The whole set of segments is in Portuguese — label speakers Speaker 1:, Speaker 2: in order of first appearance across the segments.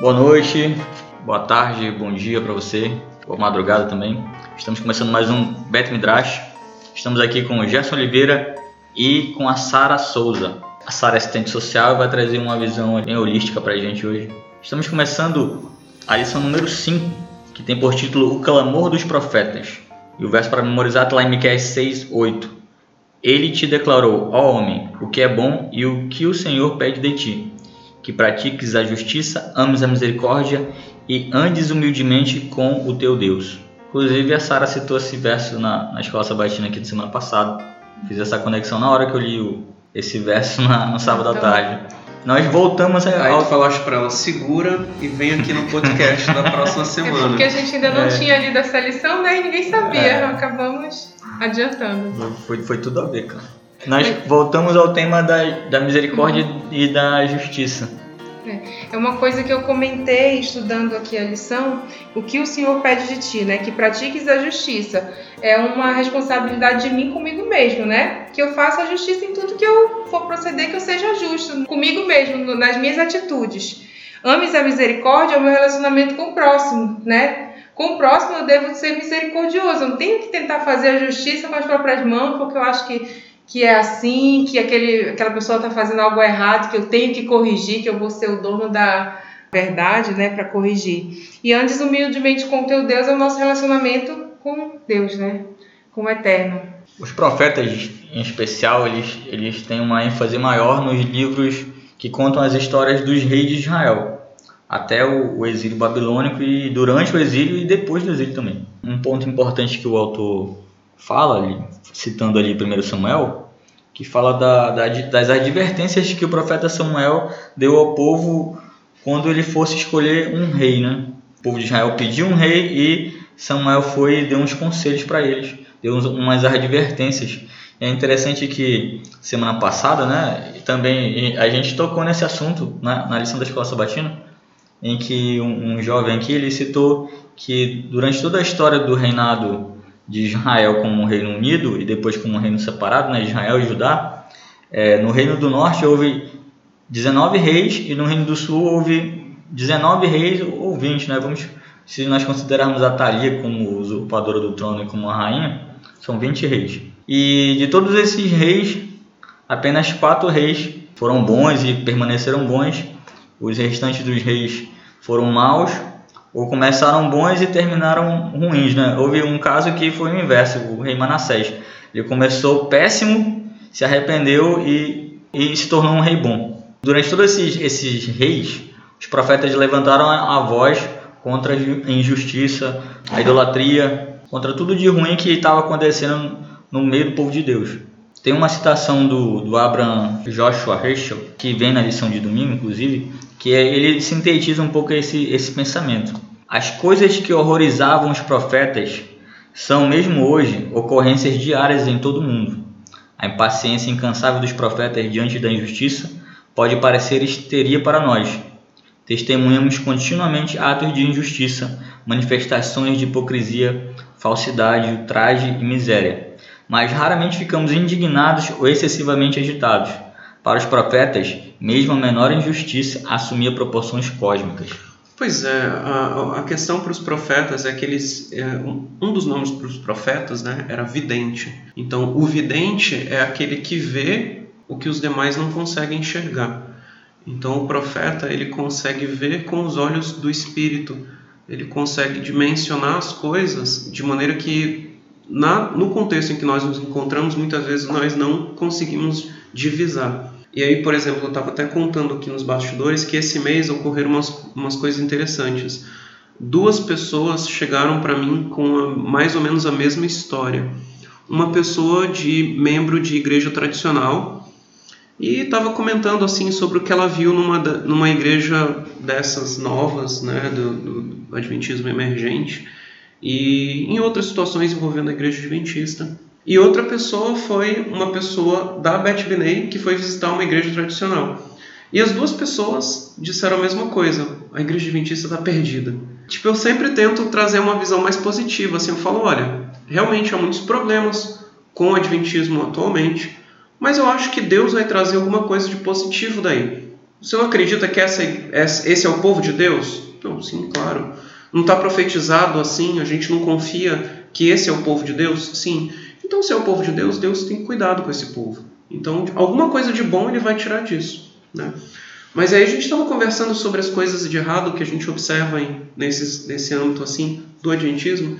Speaker 1: Boa noite, boa tarde, bom dia para você, boa madrugada também. Estamos começando mais um Bet Midrash. Estamos aqui com o Gerson Oliveira e com a Sara Souza. A Sara é assistente social e vai trazer uma visão bem holística para a gente hoje. Estamos começando a lição número 5, que tem por título O Clamor dos Profetas. E o verso para memorizar está lá em Miqueias 6, 8. Ele te declarou, ó homem, o que é bom e o que o Senhor pede de ti que pratiques a justiça, ames a misericórdia e andes humildemente com o teu Deus. Inclusive, a Sara citou esse verso na, na escola sabatina aqui de semana passada. Fiz essa conexão na hora que eu li o, esse verso na, no sábado à tarde. Nós voltamos
Speaker 2: a. Aí tu falaste para ela, segura e vem aqui no podcast da próxima semana. É
Speaker 3: porque a gente ainda não é. tinha lido essa lição, né? E ninguém sabia. É. Acabamos adiantando.
Speaker 1: Foi, foi tudo a ver, cara. Nós voltamos ao tema da, da misericórdia uhum. e da justiça.
Speaker 3: É uma coisa que eu comentei estudando aqui a lição, o que o Senhor pede de ti, né? Que pratiques a justiça. É uma responsabilidade de mim comigo mesmo, né? Que eu faça a justiça em tudo que eu for proceder, que eu seja justo comigo mesmo, nas minhas atitudes. Ames a misericórdia é o meu relacionamento com o próximo, né? Com o próximo eu devo ser misericordioso. Eu não tenho que tentar fazer a justiça com as próprias mãos, porque eu acho que que é assim, que aquele, aquela pessoa está fazendo algo errado, que eu tenho que corrigir, que eu vou ser o dono da verdade, né, para corrigir. E antes, humildemente com teu Deus é o nosso relacionamento com Deus, né, com o Eterno.
Speaker 1: Os profetas, em especial, eles, eles têm uma ênfase maior nos livros que contam as histórias dos reis de Israel, até o, o exílio babilônico e durante o exílio e depois do exílio também. Um ponto importante que o autor fala, ali, citando ali 1 Samuel, que fala da, da, das advertências que o profeta Samuel deu ao povo quando ele fosse escolher um rei. Né? O povo de Israel pediu um rei e Samuel foi e deu uns conselhos para eles, deu umas advertências. É interessante que semana passada, né, também a gente tocou nesse assunto na, na lição da escola sabatina, em que um, um jovem aqui ele citou que durante toda a história do reinado de Israel como um reino unido e depois como um reino separado, né, Israel e Judá, é, no reino do norte houve 19 reis e no reino do sul houve 19 reis ou 20, né? Vamos, se nós considerarmos a Thalia como usurpadora do trono e como a rainha, são 20 reis. E de todos esses reis, apenas quatro reis foram bons e permaneceram bons. Os restantes dos reis foram maus ou começaram bons e terminaram ruins, né? Houve um caso que foi o inverso, o rei Manassés. Ele começou péssimo, se arrependeu e, e se tornou um rei bom. Durante todos esses, esses reis, os profetas levantaram a, voz contra a injustiça, a idolatria, contra tudo de ruim que estava acontecendo no meio do povo de Deus. Tem uma citação do, do Abraham Joshua Heschel, que vem na lição de domingo, inclusive, que é, ele sintetiza um pouco esse, esse pensamento. As coisas que horrorizavam os profetas são, mesmo hoje, ocorrências diárias em todo o mundo. A impaciência incansável dos profetas diante da injustiça pode parecer histeria para nós. Testemunhamos continuamente atos de injustiça, manifestações de hipocrisia, falsidade, ultraje e miséria. Mas raramente ficamos indignados ou excessivamente agitados. Para os profetas, mesmo a menor injustiça assumia proporções cósmicas.
Speaker 2: Pois é, a, a questão para os profetas é que eles. É, um dos nomes para os profetas né, era vidente. Então, o vidente é aquele que vê o que os demais não conseguem enxergar. Então, o profeta ele consegue ver com os olhos do espírito, ele consegue dimensionar as coisas de maneira que, na, no contexto em que nós nos encontramos, muitas vezes nós não conseguimos divisar. E aí, por exemplo, eu estava até contando aqui nos bastidores que esse mês ocorreram umas, umas coisas interessantes. Duas pessoas chegaram para mim com a, mais ou menos a mesma história. Uma pessoa de membro de igreja tradicional e estava comentando assim sobre o que ela viu numa, numa igreja dessas novas, né, do, do Adventismo emergente, e em outras situações envolvendo a igreja adventista. E outra pessoa foi uma pessoa da Beth Binney que foi visitar uma igreja tradicional. E as duas pessoas disseram a mesma coisa: a igreja adventista está perdida. Tipo, eu sempre tento trazer uma visão mais positiva. Assim, eu falo: olha, realmente há muitos problemas com o adventismo atualmente, mas eu acho que Deus vai trazer alguma coisa de positivo daí. Você não acredita que essa, esse é o povo de Deus? Não, sim, claro. Não está profetizado assim? A gente não confia que esse é o povo de Deus? Sim. Então, se é o povo de Deus, Deus tem cuidado com esse povo. Então, alguma coisa de bom ele vai tirar disso. Né? Mas aí a gente estava conversando sobre as coisas de errado que a gente observa em, nesse, nesse âmbito assim do Adventismo.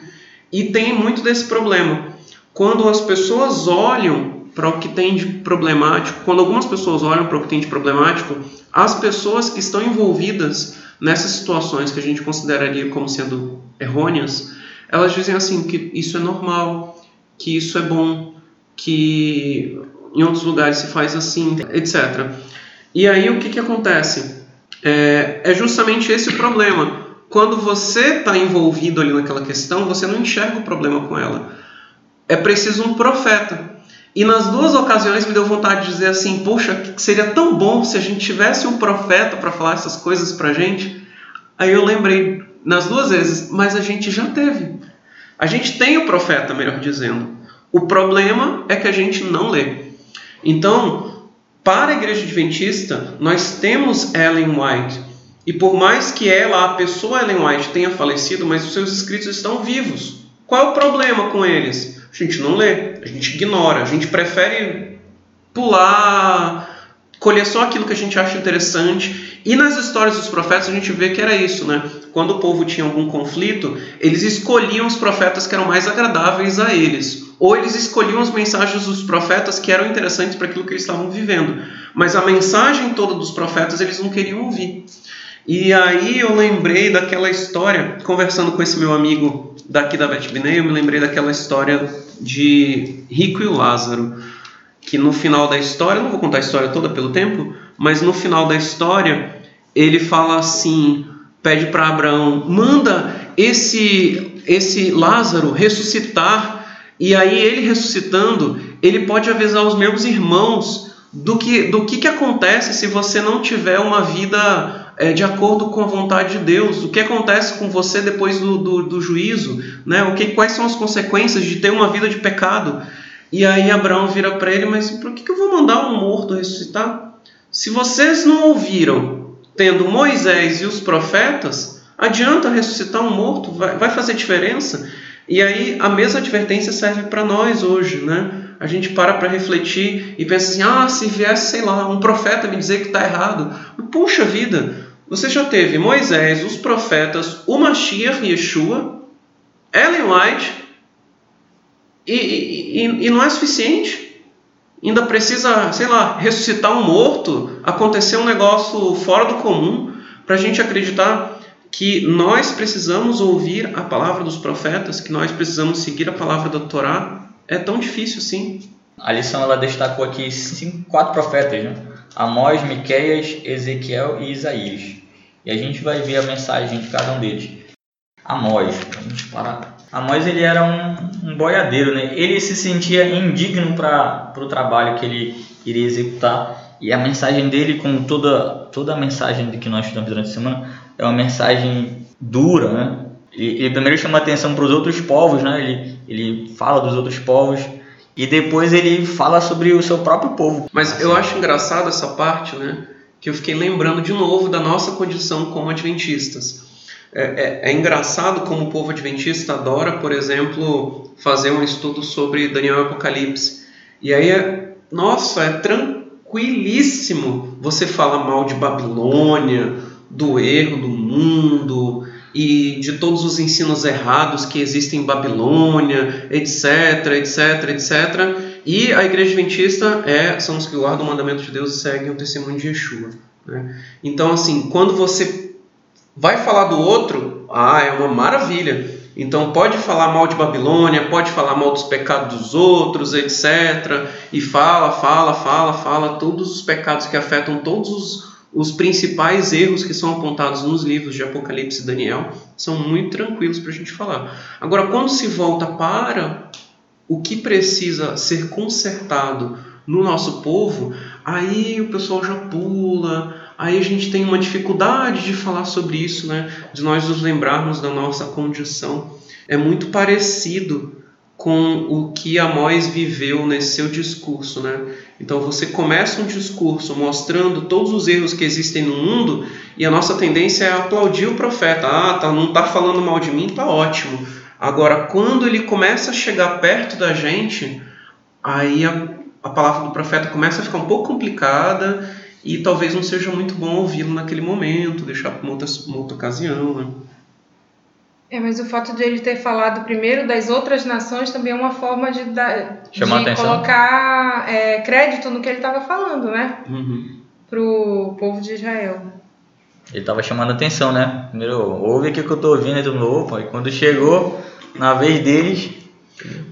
Speaker 2: E tem muito desse problema. Quando as pessoas olham para o que tem de problemático, quando algumas pessoas olham para o que tem de problemático, as pessoas que estão envolvidas nessas situações que a gente consideraria como sendo errôneas, elas dizem assim que isso é normal, que isso é bom, que em outros lugares se faz assim, etc. E aí o que, que acontece? É, é justamente esse o problema. Quando você está envolvido ali naquela questão, você não enxerga o problema com ela. É preciso um profeta. E nas duas ocasiões me deu vontade de dizer assim: poxa, seria tão bom se a gente tivesse um profeta para falar essas coisas para a gente. Aí eu lembrei nas duas vezes, mas a gente já teve. A gente tem o profeta, melhor dizendo. O problema é que a gente não lê. Então, para a igreja adventista, nós temos Ellen White. E por mais que ela, a pessoa Ellen White, tenha falecido, mas os seus escritos estão vivos. Qual é o problema com eles? A gente não lê, a gente ignora, a gente prefere pular, colher só aquilo que a gente acha interessante. E nas histórias dos profetas a gente vê que era isso, né? Quando o povo tinha algum conflito, eles escolhiam os profetas que eram mais agradáveis a eles ou eles escolhiam as mensagens dos profetas que eram interessantes para aquilo que eles estavam vivendo. Mas a mensagem toda dos profetas eles não queriam ouvir. E aí eu lembrei daquela história, conversando com esse meu amigo daqui da Betbinei, eu me lembrei daquela história de Rico e Lázaro, que no final da história, não vou contar a história toda pelo tempo, mas no final da história ele fala assim, pede para Abraão, manda esse esse Lázaro ressuscitar. E aí ele ressuscitando, ele pode avisar os meus irmãos do que, do que, que acontece se você não tiver uma vida é, de acordo com a vontade de Deus, o que acontece com você depois do, do, do juízo, né? o que, quais são as consequências de ter uma vida de pecado. E aí Abraão vira para ele, mas por que, que eu vou mandar um morto ressuscitar? Se vocês não ouviram, tendo Moisés e os profetas, adianta ressuscitar um morto? Vai, vai fazer diferença? E aí a mesma advertência serve para nós hoje, né? A gente para para refletir e pensa assim: ah, se viesse, sei lá, um profeta me dizer que está errado. Puxa vida, você já teve Moisés, os profetas, o Mashiach, Yeshua, Ellen White, e, e, e não é suficiente. Ainda precisa, sei lá, ressuscitar um morto, acontecer um negócio fora do comum, para a gente acreditar que nós precisamos ouvir a palavra dos profetas, que nós precisamos seguir a palavra da Torá, é tão difícil sim.
Speaker 1: A lição ela destacou aqui cinco, quatro profetas, né? Amós, Miqueias, Ezequiel e Isaías. E a gente vai ver a mensagem de cada um deles. Amós, vamos parar. Amós ele era um, um boiadeiro, né? Ele se sentia indigno para o trabalho que ele iria executar. E a mensagem dele, como toda, toda a mensagem que nós estudamos durante a semana, é uma mensagem dura, né? Ele, ele primeiro chama atenção para os outros povos, né? Ele, ele fala dos outros povos e depois ele fala sobre o seu próprio povo.
Speaker 2: Mas assim. eu acho engraçado essa parte, né? Que eu fiquei lembrando de novo da nossa condição como adventistas. É, é, é, engraçado como o povo adventista adora, por exemplo, fazer um estudo sobre Daniel e Apocalipse. E aí, é, nossa, é tranquilíssimo você falar mal de Babilônia, do erro do mundo e de todos os ensinos errados que existem em Babilônia, etc, etc, etc. E a igreja adventista é, são os que guardam o mandamento de Deus e seguem o testemunho de Yeshua. Né? Então, assim, quando você vai falar do outro, ah, é uma maravilha. Então pode falar mal de Babilônia, pode falar mal dos pecados dos outros, etc. E fala, fala, fala, fala todos os pecados que afetam todos os os principais erros que são apontados nos livros de Apocalipse e Daniel são muito tranquilos para a gente falar. Agora, quando se volta para o que precisa ser consertado no nosso povo, aí o pessoal já pula, aí a gente tem uma dificuldade de falar sobre isso, né? de nós nos lembrarmos da nossa condição. É muito parecido com o que Amós viveu nesse seu discurso, né? Então você começa um discurso mostrando todos os erros que existem no mundo e a nossa tendência é aplaudir o profeta. Ah, tá, não está falando mal de mim, tá ótimo. Agora, quando ele começa a chegar perto da gente, aí a, a palavra do profeta começa a ficar um pouco complicada e talvez não seja muito bom ouvi-lo naquele momento, deixar para uma outra, uma outra ocasião, né?
Speaker 3: É, mas o fato de ele ter falado primeiro das outras nações também é uma forma de, dar, de colocar é, crédito no que ele estava falando, né?
Speaker 2: Uhum.
Speaker 3: Para o povo de Israel.
Speaker 1: Ele estava chamando atenção, né? Primeiro, ouve aqui que eu estou ouvindo de novo. E quando chegou na vez deles.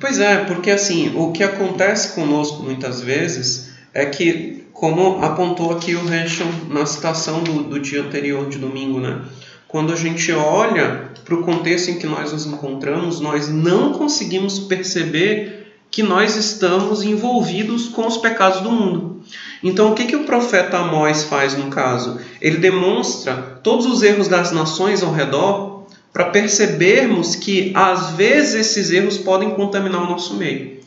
Speaker 2: Pois é, porque assim, o que acontece conosco muitas vezes é que, como apontou aqui o Rachel na citação do, do dia anterior de domingo, né? Quando a gente olha para o contexto em que nós nos encontramos, nós não conseguimos perceber que nós estamos envolvidos com os pecados do mundo. Então, o que, que o profeta Amós faz no caso? Ele demonstra todos os erros das nações ao redor para percebermos que, às vezes, esses erros podem contaminar o nosso meio.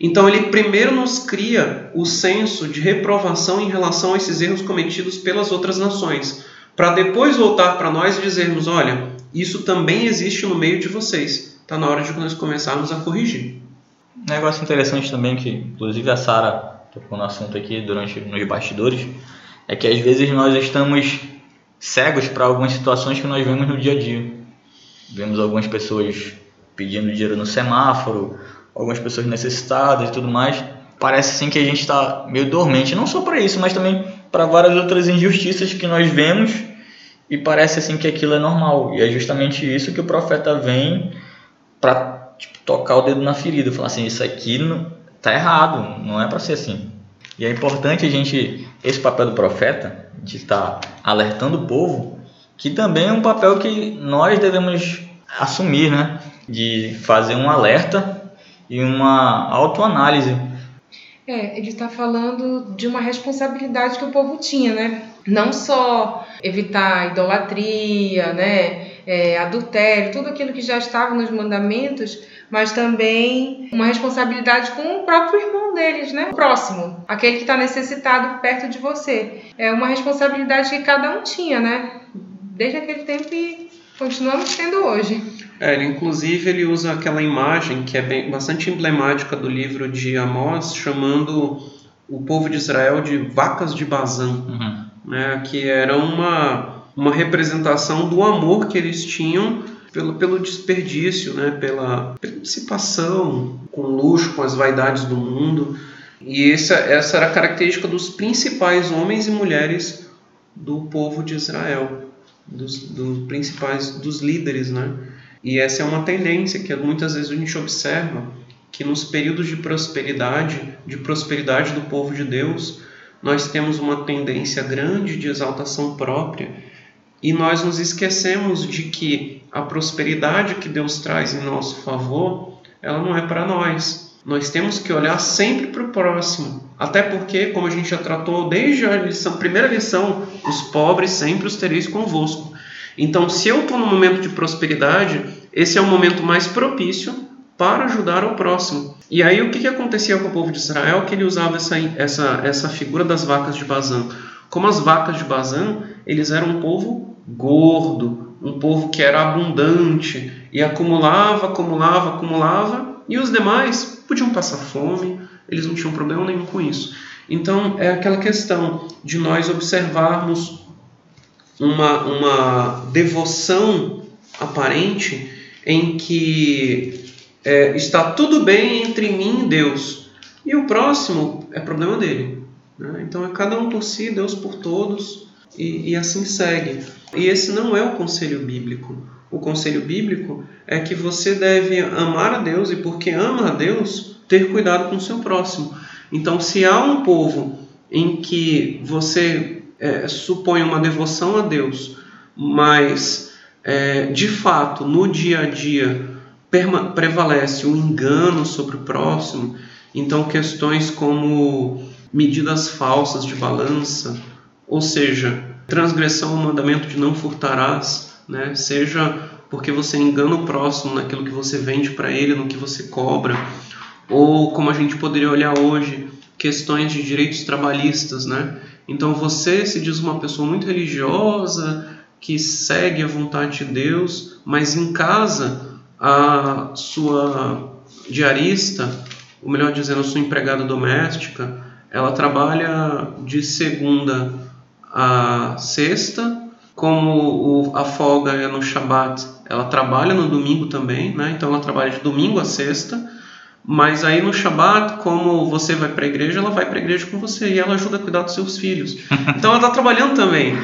Speaker 2: Então, ele primeiro nos cria o senso de reprovação em relação a esses erros cometidos pelas outras nações para depois voltar para nós e dizermos: olha, isso também existe no meio de vocês. Está na hora de nós começarmos a corrigir.
Speaker 1: Um negócio interessante também, que inclusive a Sara tocou no assunto aqui durante nos bastidores, é que às vezes nós estamos cegos para algumas situações que nós vemos no dia a dia. Vemos algumas pessoas pedindo dinheiro no semáforo, algumas pessoas necessitadas e tudo mais. Parece assim que a gente está meio dormente, não só para isso, mas também para várias outras injustiças que nós vemos e parece assim que aquilo é normal. E é justamente isso que o profeta vem para tipo, tocar o dedo na ferida, falar assim, isso aqui não, tá errado, não é para ser assim. E é importante a gente esse papel do profeta de estar tá alertando o povo, que também é um papel que nós devemos assumir, né? De fazer um alerta e uma autoanálise.
Speaker 3: É, ele está falando de uma responsabilidade que o povo tinha, né? Não só evitar idolatria, né? É, adultério, tudo aquilo que já estava nos mandamentos, mas também uma responsabilidade com o próprio irmão deles, né? O próximo, aquele que está necessitado perto de você. É uma responsabilidade que cada um tinha, né? Desde aquele tempo e continuamos tendo hoje.
Speaker 2: É, inclusive ele usa aquela imagem que é bem, bastante emblemática do livro de Amós, chamando o povo de Israel de vacas de Bazã. Uhum né, que era uma, uma representação do amor que eles tinham pelo, pelo desperdício, né, pela, pela dissipação, com luxo, com as vaidades do mundo. E essa, essa era a característica dos principais homens e mulheres do povo de Israel, dos, dos principais, dos líderes, né? E essa é uma tendência que muitas vezes a gente observa que nos períodos de prosperidade, de prosperidade do povo de Deus, nós temos uma tendência grande de exaltação própria e nós nos esquecemos de que a prosperidade que Deus traz em nosso favor, ela não é para nós. Nós temos que olhar sempre para o próximo. Até porque, como a gente já tratou desde a lição, primeira lição, os pobres sempre os tereis convosco. Então, se eu estou no momento de prosperidade, esse é o momento mais propício para ajudar o próximo. E aí o que, que acontecia com o povo de Israel? Que ele usava essa, essa, essa figura das vacas de Bazã. Como as vacas de Bazã, eles eram um povo gordo, um povo que era abundante e acumulava, acumulava, acumulava, e os demais podiam passar fome, eles não tinham problema nenhum com isso. Então é aquela questão de nós observarmos uma, uma devoção aparente em que é, está tudo bem entre mim e Deus. E o próximo é problema dele. Né? Então é cada um por si, Deus por todos, e, e assim segue. E esse não é o conselho bíblico. O conselho bíblico é que você deve amar a Deus e, porque ama a Deus, ter cuidado com o seu próximo. Então, se há um povo em que você é, supõe uma devoção a Deus, mas é, de fato no dia a dia prevalece o engano sobre o próximo, então questões como medidas falsas de balança, ou seja, transgressão ao mandamento de não furtarás, né? seja porque você engana o próximo naquilo que você vende para ele, no que você cobra, ou como a gente poderia olhar hoje, questões de direitos trabalhistas, né? Então você se diz uma pessoa muito religiosa, que segue a vontade de Deus, mas em casa a sua diarista, ou melhor dizendo, a sua empregada doméstica, ela trabalha de segunda a sexta, como a folga é no Shabat, ela trabalha no domingo também, né? então ela trabalha de domingo a sexta, mas aí no Shabat, como você vai para a igreja, ela vai para a igreja com você e ela ajuda a cuidar dos seus filhos. Então ela está trabalhando também.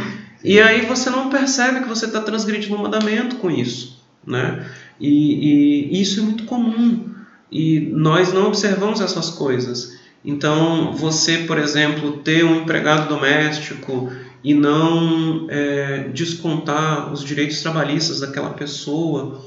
Speaker 2: E aí você não percebe que você está transgredindo o mandamento com isso, né? E, e, isso é muito comum e nós não observamos essas coisas. Então, você, por exemplo, ter um empregado doméstico e não é, descontar os direitos trabalhistas daquela pessoa,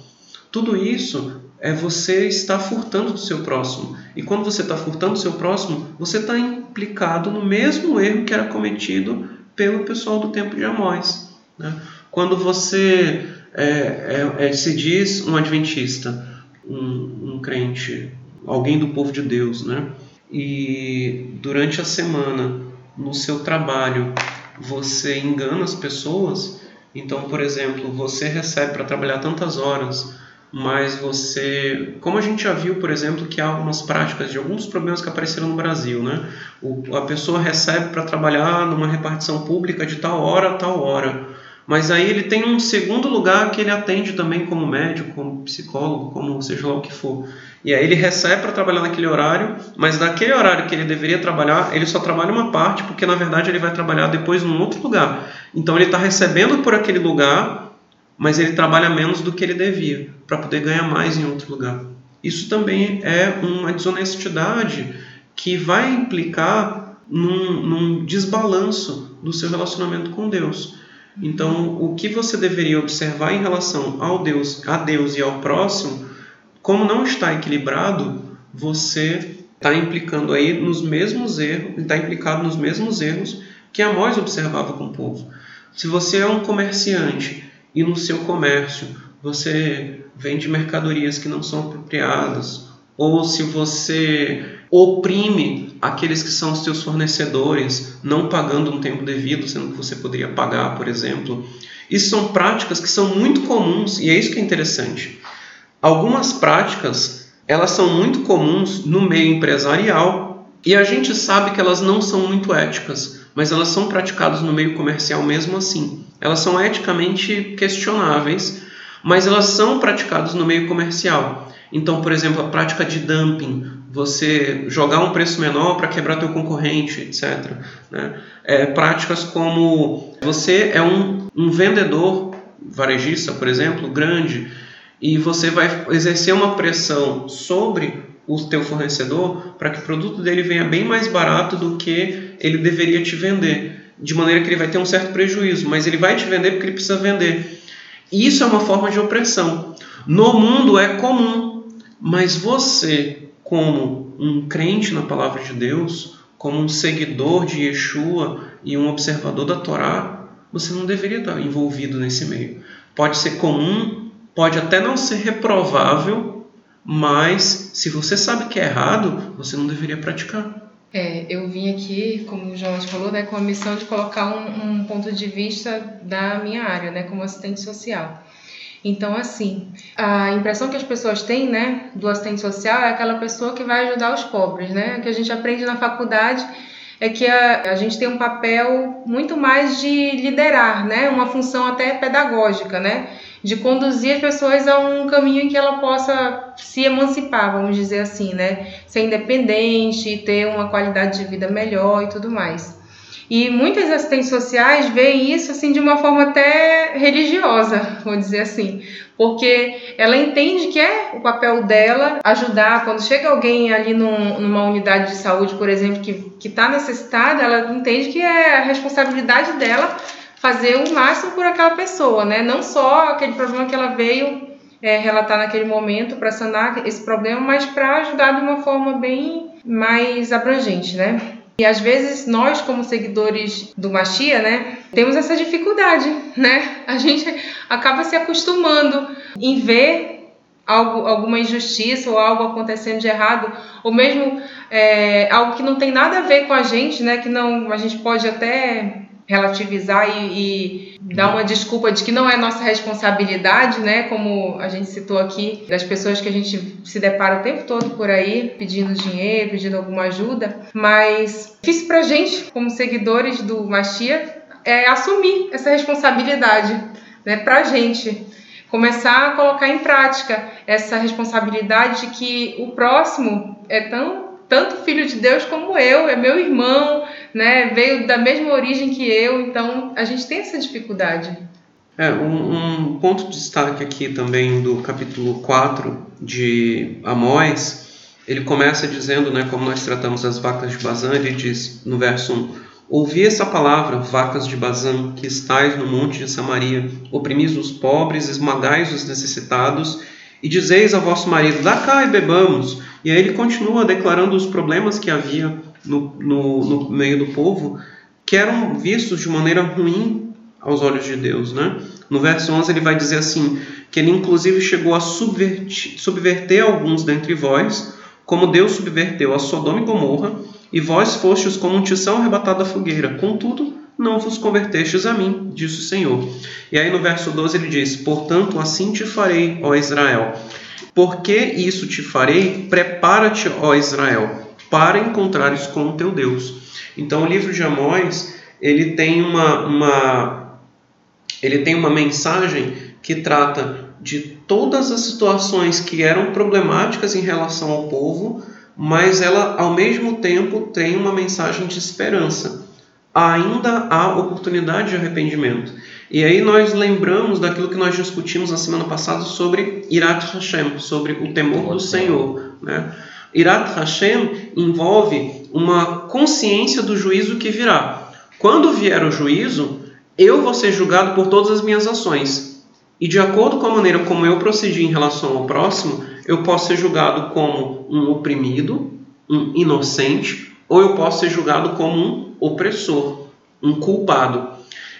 Speaker 2: tudo isso é você estar furtando do seu próximo. E quando você está furtando do seu próximo, você está implicado no mesmo erro que era cometido pelo pessoal do tempo de Amós. Né? Quando você é, é, é, se diz um adventista, um, um, crente, alguém do povo de Deus, né? e durante a semana, no seu trabalho, você engana as pessoas, então, por exemplo, você recebe para trabalhar tantas horas, mas você, como a gente já viu, por exemplo, que há algumas práticas de alguns problemas que apareceram no Brasil, né? O, a pessoa recebe para trabalhar numa repartição pública de tal hora a tal hora, mas aí ele tem um segundo lugar que ele atende também como médico, como psicólogo, como seja lá o que for. E aí ele recebe para trabalhar naquele horário, mas naquele horário que ele deveria trabalhar, ele só trabalha uma parte, porque na verdade ele vai trabalhar depois num outro lugar. Então ele está recebendo por aquele lugar mas ele trabalha menos do que ele devia para poder ganhar mais em outro lugar. Isso também é uma desonestidade que vai implicar num, num desbalanço do seu relacionamento com Deus. Então, o que você deveria observar em relação ao Deus, a Deus e ao próximo, como não está equilibrado, você está implicando aí nos mesmos erros, está implicado nos mesmos erros que Amós observava com o povo. Se você é um comerciante e no seu comércio você vende mercadorias que não são apropriadas, ou se você oprime aqueles que são os seus fornecedores, não pagando no tempo devido, sendo que você poderia pagar, por exemplo. Isso são práticas que são muito comuns e é isso que é interessante. Algumas práticas, elas são muito comuns no meio empresarial e a gente sabe que elas não são muito éticas, mas elas são praticadas no meio comercial mesmo assim. Elas são eticamente questionáveis, mas elas são praticadas no meio comercial. Então, por exemplo, a prática de dumping, você jogar um preço menor para quebrar teu concorrente, etc. Né? É, práticas como você é um, um vendedor varejista, por exemplo, grande, e você vai exercer uma pressão sobre o teu fornecedor para que o produto dele venha bem mais barato do que ele deveria te vender de maneira que ele vai ter um certo prejuízo, mas ele vai te vender porque ele precisa vender. Isso é uma forma de opressão. No mundo é comum, mas você, como um crente na palavra de Deus, como um seguidor de Yeshua e um observador da Torá, você não deveria estar envolvido nesse meio. Pode ser comum, pode até não ser reprovável, mas se você sabe que é errado, você não deveria praticar.
Speaker 3: É, eu vim aqui, como o Jonas falou, né, com a missão de colocar um, um, ponto de vista da minha área, né, como assistente social. Então, assim, a impressão que as pessoas têm, né, do assistente social é aquela pessoa que vai ajudar os pobres, né, o que a gente aprende na faculdade é que a, a gente tem um papel muito mais de liderar, né, uma função até pedagógica, né, de conduzir as pessoas a um caminho em que ela possa se emancipar, vamos dizer assim, né? Ser independente, ter uma qualidade de vida melhor e tudo mais. E muitas assistentes sociais veem isso assim de uma forma até religiosa, vou dizer assim, porque ela entende que é o papel dela ajudar quando chega alguém ali num, numa unidade de saúde, por exemplo, que está necessitada, ela entende que é a responsabilidade dela fazer o máximo por aquela pessoa, né? Não só aquele problema que ela veio é, relatar naquele momento para sanar esse problema, mas para ajudar de uma forma bem mais abrangente, né? E às vezes nós, como seguidores do Machia, né, temos essa dificuldade, né? A gente acaba se acostumando em ver algo, alguma injustiça ou algo acontecendo de errado, ou mesmo é, algo que não tem nada a ver com a gente, né? Que não, a gente pode até relativizar e, e, dar uma desculpa de que não é nossa responsabilidade, né? Como a gente citou aqui, das pessoas que a gente se depara o tempo todo por aí, pedindo dinheiro, pedindo alguma ajuda. Mas difícil pra gente, como seguidores do Machia, é assumir essa responsabilidade, né? Pra gente. Começar a colocar em prática essa responsabilidade de que o próximo é tão tanto filho de Deus como eu, é meu irmão, né? Veio da mesma origem que eu, então a gente tem essa dificuldade.
Speaker 2: É, um, um ponto de destaque aqui também do capítulo 4 de Amós, ele começa dizendo, né, como nós tratamos as vacas de Bazã, ele diz no verso 1, Ouvi essa palavra, vacas de Bazã, que estais no monte de Samaria, oprimis os pobres, esmagais os necessitados, e dizeis a vosso marido: Dá cá e bebamos. E aí ele continua declarando os problemas que havia no, no, no meio do povo, que eram vistos de maneira ruim aos olhos de Deus. Né? No verso 11 ele vai dizer assim: que ele inclusive chegou a subverter, alguns dentre vós, como Deus subverteu a Sodoma e Gomorra, e vós fostes como um tição arrebatado da fogueira. Contudo, não vos convertestes a mim, disse o Senhor. E aí no verso 12 ele diz: Portanto, assim te farei, ó Israel. Porque isso te farei? Prepara-te, ó Israel, para encontrares com o teu Deus. Então o livro de Amós, ele tem uma, uma ele tem uma mensagem que trata de todas as situações que eram problemáticas em relação ao povo, mas ela ao mesmo tempo tem uma mensagem de esperança ainda há oportunidade de arrependimento. E aí nós lembramos daquilo que nós discutimos na semana passada sobre Irat Hashem, sobre o temor do Senhor. Né? Irat Hashem envolve uma consciência do juízo que virá. Quando vier o juízo, eu vou ser julgado por todas as minhas ações. E de acordo com a maneira como eu procedi em relação ao próximo, eu posso ser julgado como um oprimido, um inocente, ou eu posso ser julgado como um opressor, um culpado.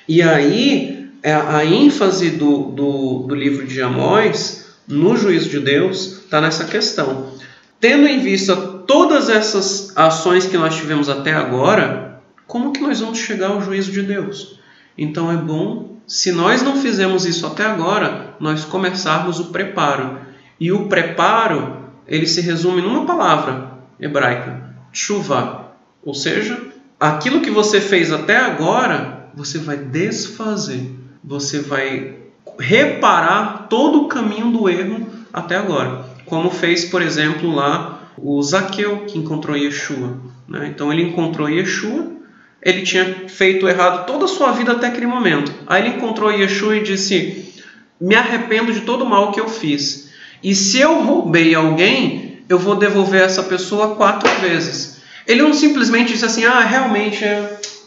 Speaker 2: E aí, a ênfase do, do, do livro de Amós, no juízo de Deus, está nessa questão. Tendo em vista todas essas ações que nós tivemos até agora, como que nós vamos chegar ao juízo de Deus? Então é bom, se nós não fizemos isso até agora, nós começarmos o preparo. E o preparo, ele se resume numa palavra hebraica, chuva, ou seja, aquilo que você fez até agora, você vai desfazer, você vai reparar todo o caminho do erro até agora. Como fez, por exemplo, lá o Zaqueu, que encontrou Yeshua. Né? Então ele encontrou Yeshua, ele tinha feito errado toda a sua vida até aquele momento. Aí ele encontrou Yeshua e disse: Me arrependo de todo o mal que eu fiz. E se eu roubei alguém, eu vou devolver essa pessoa quatro vezes. Ele não simplesmente disse assim: ah, realmente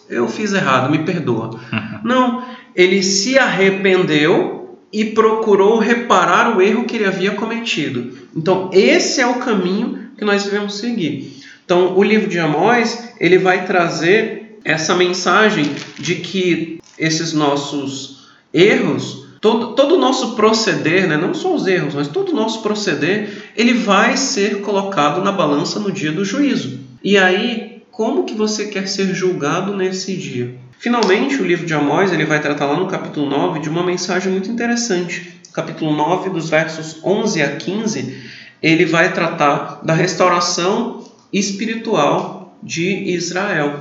Speaker 2: eu fiz errado, me perdoa. não, ele se arrependeu e procurou reparar o erro que ele havia cometido. Então, esse é o caminho que nós devemos seguir. Então, o livro de Amós, ele vai trazer essa mensagem de que esses nossos erros, todo, todo o nosso proceder, né, não só os erros, mas todo o nosso proceder, ele vai ser colocado na balança no dia do juízo. E aí, como que você quer ser julgado nesse dia? Finalmente, o livro de Amós ele vai tratar lá no capítulo 9 de uma mensagem muito interessante. capítulo 9, dos versos 11 a 15, ele vai tratar da restauração espiritual de Israel.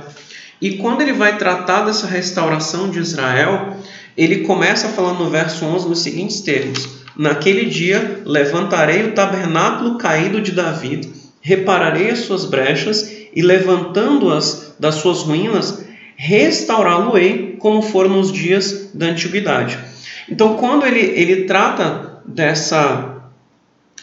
Speaker 2: E quando ele vai tratar dessa restauração de Israel, ele começa falando no verso 11 nos seguintes termos: Naquele dia levantarei o tabernáculo caído de Davi repararei as suas brechas e, levantando-as das suas ruínas, restaurá-lo-ei como foram nos dias da antiguidade. Então, quando ele, ele trata dessa,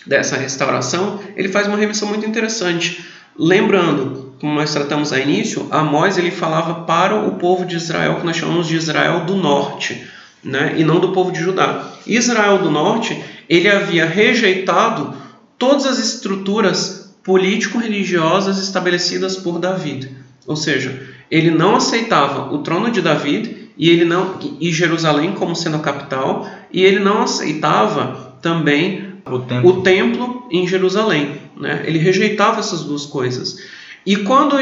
Speaker 2: dessa restauração, ele faz uma remissão muito interessante. Lembrando, como nós tratamos a início, Amós ele falava para o povo de Israel, que nós chamamos de Israel do Norte, né? e não do povo de Judá. Israel do Norte, ele havia rejeitado todas as estruturas político-religiosas estabelecidas por Davi. Ou seja, ele não aceitava o trono de Davi e ele não e Jerusalém como sendo a capital e ele não aceitava também
Speaker 1: O templo.
Speaker 2: o templo em Jerusalém. Né? Ele rejeitava essas duas coisas. E quando,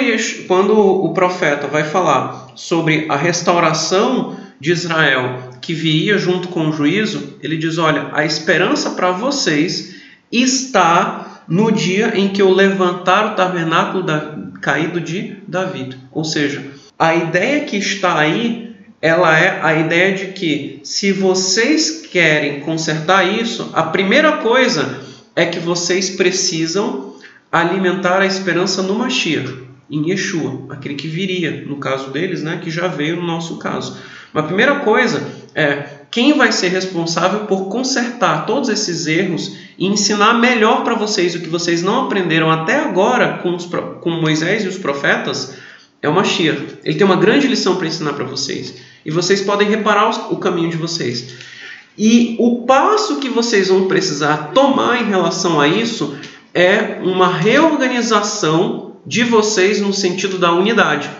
Speaker 2: quando o profeta vai falar sobre a restauração de Israel que viria junto com o juízo, ele diz: Olha, a esperança para vocês está no dia em que eu levantar o tabernáculo da- caído de Davi. Ou seja, a ideia que está aí ela é a ideia de que se vocês querem consertar isso, a primeira coisa é que vocês precisam alimentar a esperança no Mashiach, em Yeshua, aquele que viria, no caso deles, né, que já veio no nosso caso. Mas a primeira coisa é quem vai ser responsável por consertar todos esses erros e ensinar melhor para vocês o que vocês não aprenderam até agora com, os, com Moisés e os profetas é o Mashiach. Ele tem uma grande lição para ensinar para vocês. E vocês podem reparar os- o caminho de vocês. E o passo que vocês vão precisar tomar em relação a isso é uma reorganização de vocês no sentido da unidade.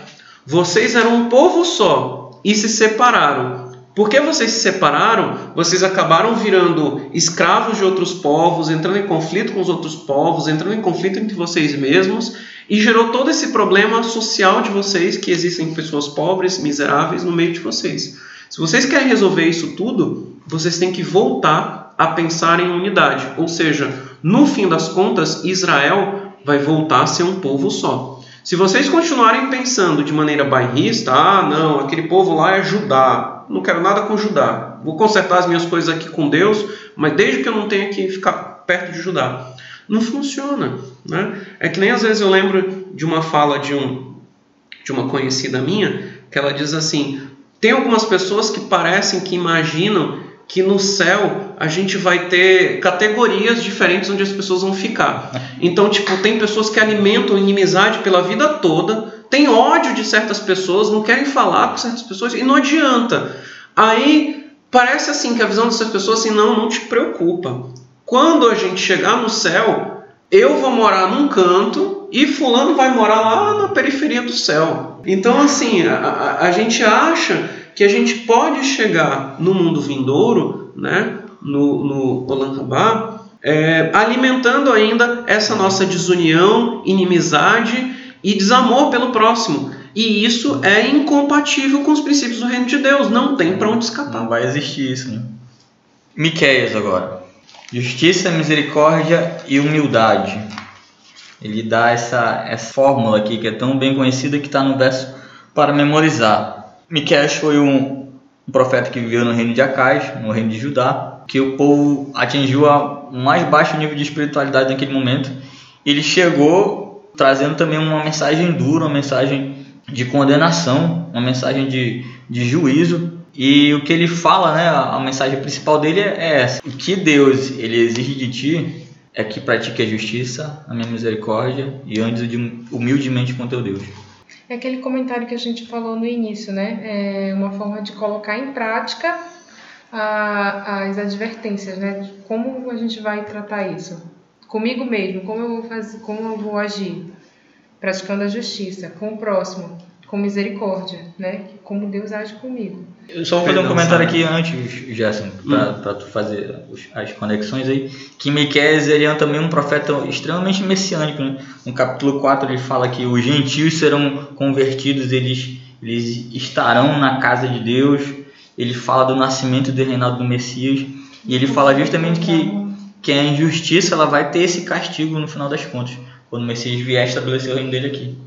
Speaker 2: Vocês eram um povo só e se separaram. Porque vocês se separaram, vocês acabaram virando escravos de outros povos, entrando em conflito com os outros povos, entrando em conflito entre vocês mesmos, e gerou todo esse problema social de vocês, que existem pessoas pobres, miseráveis no meio de vocês. Se vocês querem resolver isso tudo, vocês têm que voltar a pensar em unidade. Ou seja, no fim das contas, Israel vai voltar a ser um povo só. Se vocês continuarem pensando de maneira bairrista, ah, não, aquele povo lá é Judá, não quero nada com Judá, vou consertar as minhas coisas aqui com Deus, mas desde que eu não tenha que ficar perto de Judá. Não funciona. Né? É que nem às vezes eu lembro de uma fala de, um, de uma conhecida minha, que ela diz assim: tem algumas pessoas que parecem que imaginam que no céu a gente vai ter categorias diferentes onde as pessoas vão ficar. Então, tipo, tem pessoas que alimentam inimizade pela vida toda, tem ódio de certas pessoas, não querem falar com certas pessoas e não adianta. Aí parece assim que a visão dessas pessoas assim, não, não te preocupa. Quando a gente chegar no céu, eu vou morar num canto e fulano vai morar lá na periferia do céu. Então, assim, a, a gente acha que a gente pode chegar no mundo vindouro, né, no, no Olam Rabá, é, alimentando ainda essa nossa desunião, inimizade e desamor pelo próximo. E isso é incompatível com os princípios do reino de Deus. Não tem para onde escapar.
Speaker 1: Não vai existir isso, né? Miqueias agora. Justiça, misericórdia e humildade. Ele dá essa, essa fórmula aqui que é tão bem conhecida que está no verso para memorizar. Miqueias foi um, profeta que viveu no reino de Acais, no reino de Judá, que o povo atingiu o mais baixo nível de espiritualidade naquele momento. Ele chegou trazendo também uma mensagem dura, uma mensagem de condenação, uma mensagem de, de juízo. E o que ele fala, né, a, mensagem principal dele é, é essa. O que Deus ele exige de ti é que pratique a justiça, a minha misericórdia e andes de- humildemente com teu Deus.
Speaker 3: É aquele comentário que a gente falou no início, né? É uma forma de colocar em prática a- as advertências, né? Como a gente vai tratar isso. Comigo mesmo, como eu vou fazer, como eu vou agir, praticando a justiça, com o próximo, com misericórdia, né? Como Deus age comigo.
Speaker 1: Eu só vou fazer um comentário aqui antes, Gerson, para tu fazer as conexões aí. Que Miqueias ele é também um profeta extremamente messiânico. Né? No capítulo 4 ele fala que os gentios serão convertidos, eles, eles estarão na casa de Deus. Ele fala do nascimento do reinado do Messias. E ele fala justamente que, que a injustiça ela vai ter esse castigo no final das contas. Quando o Messias vier estabelecer o reino dele aqui.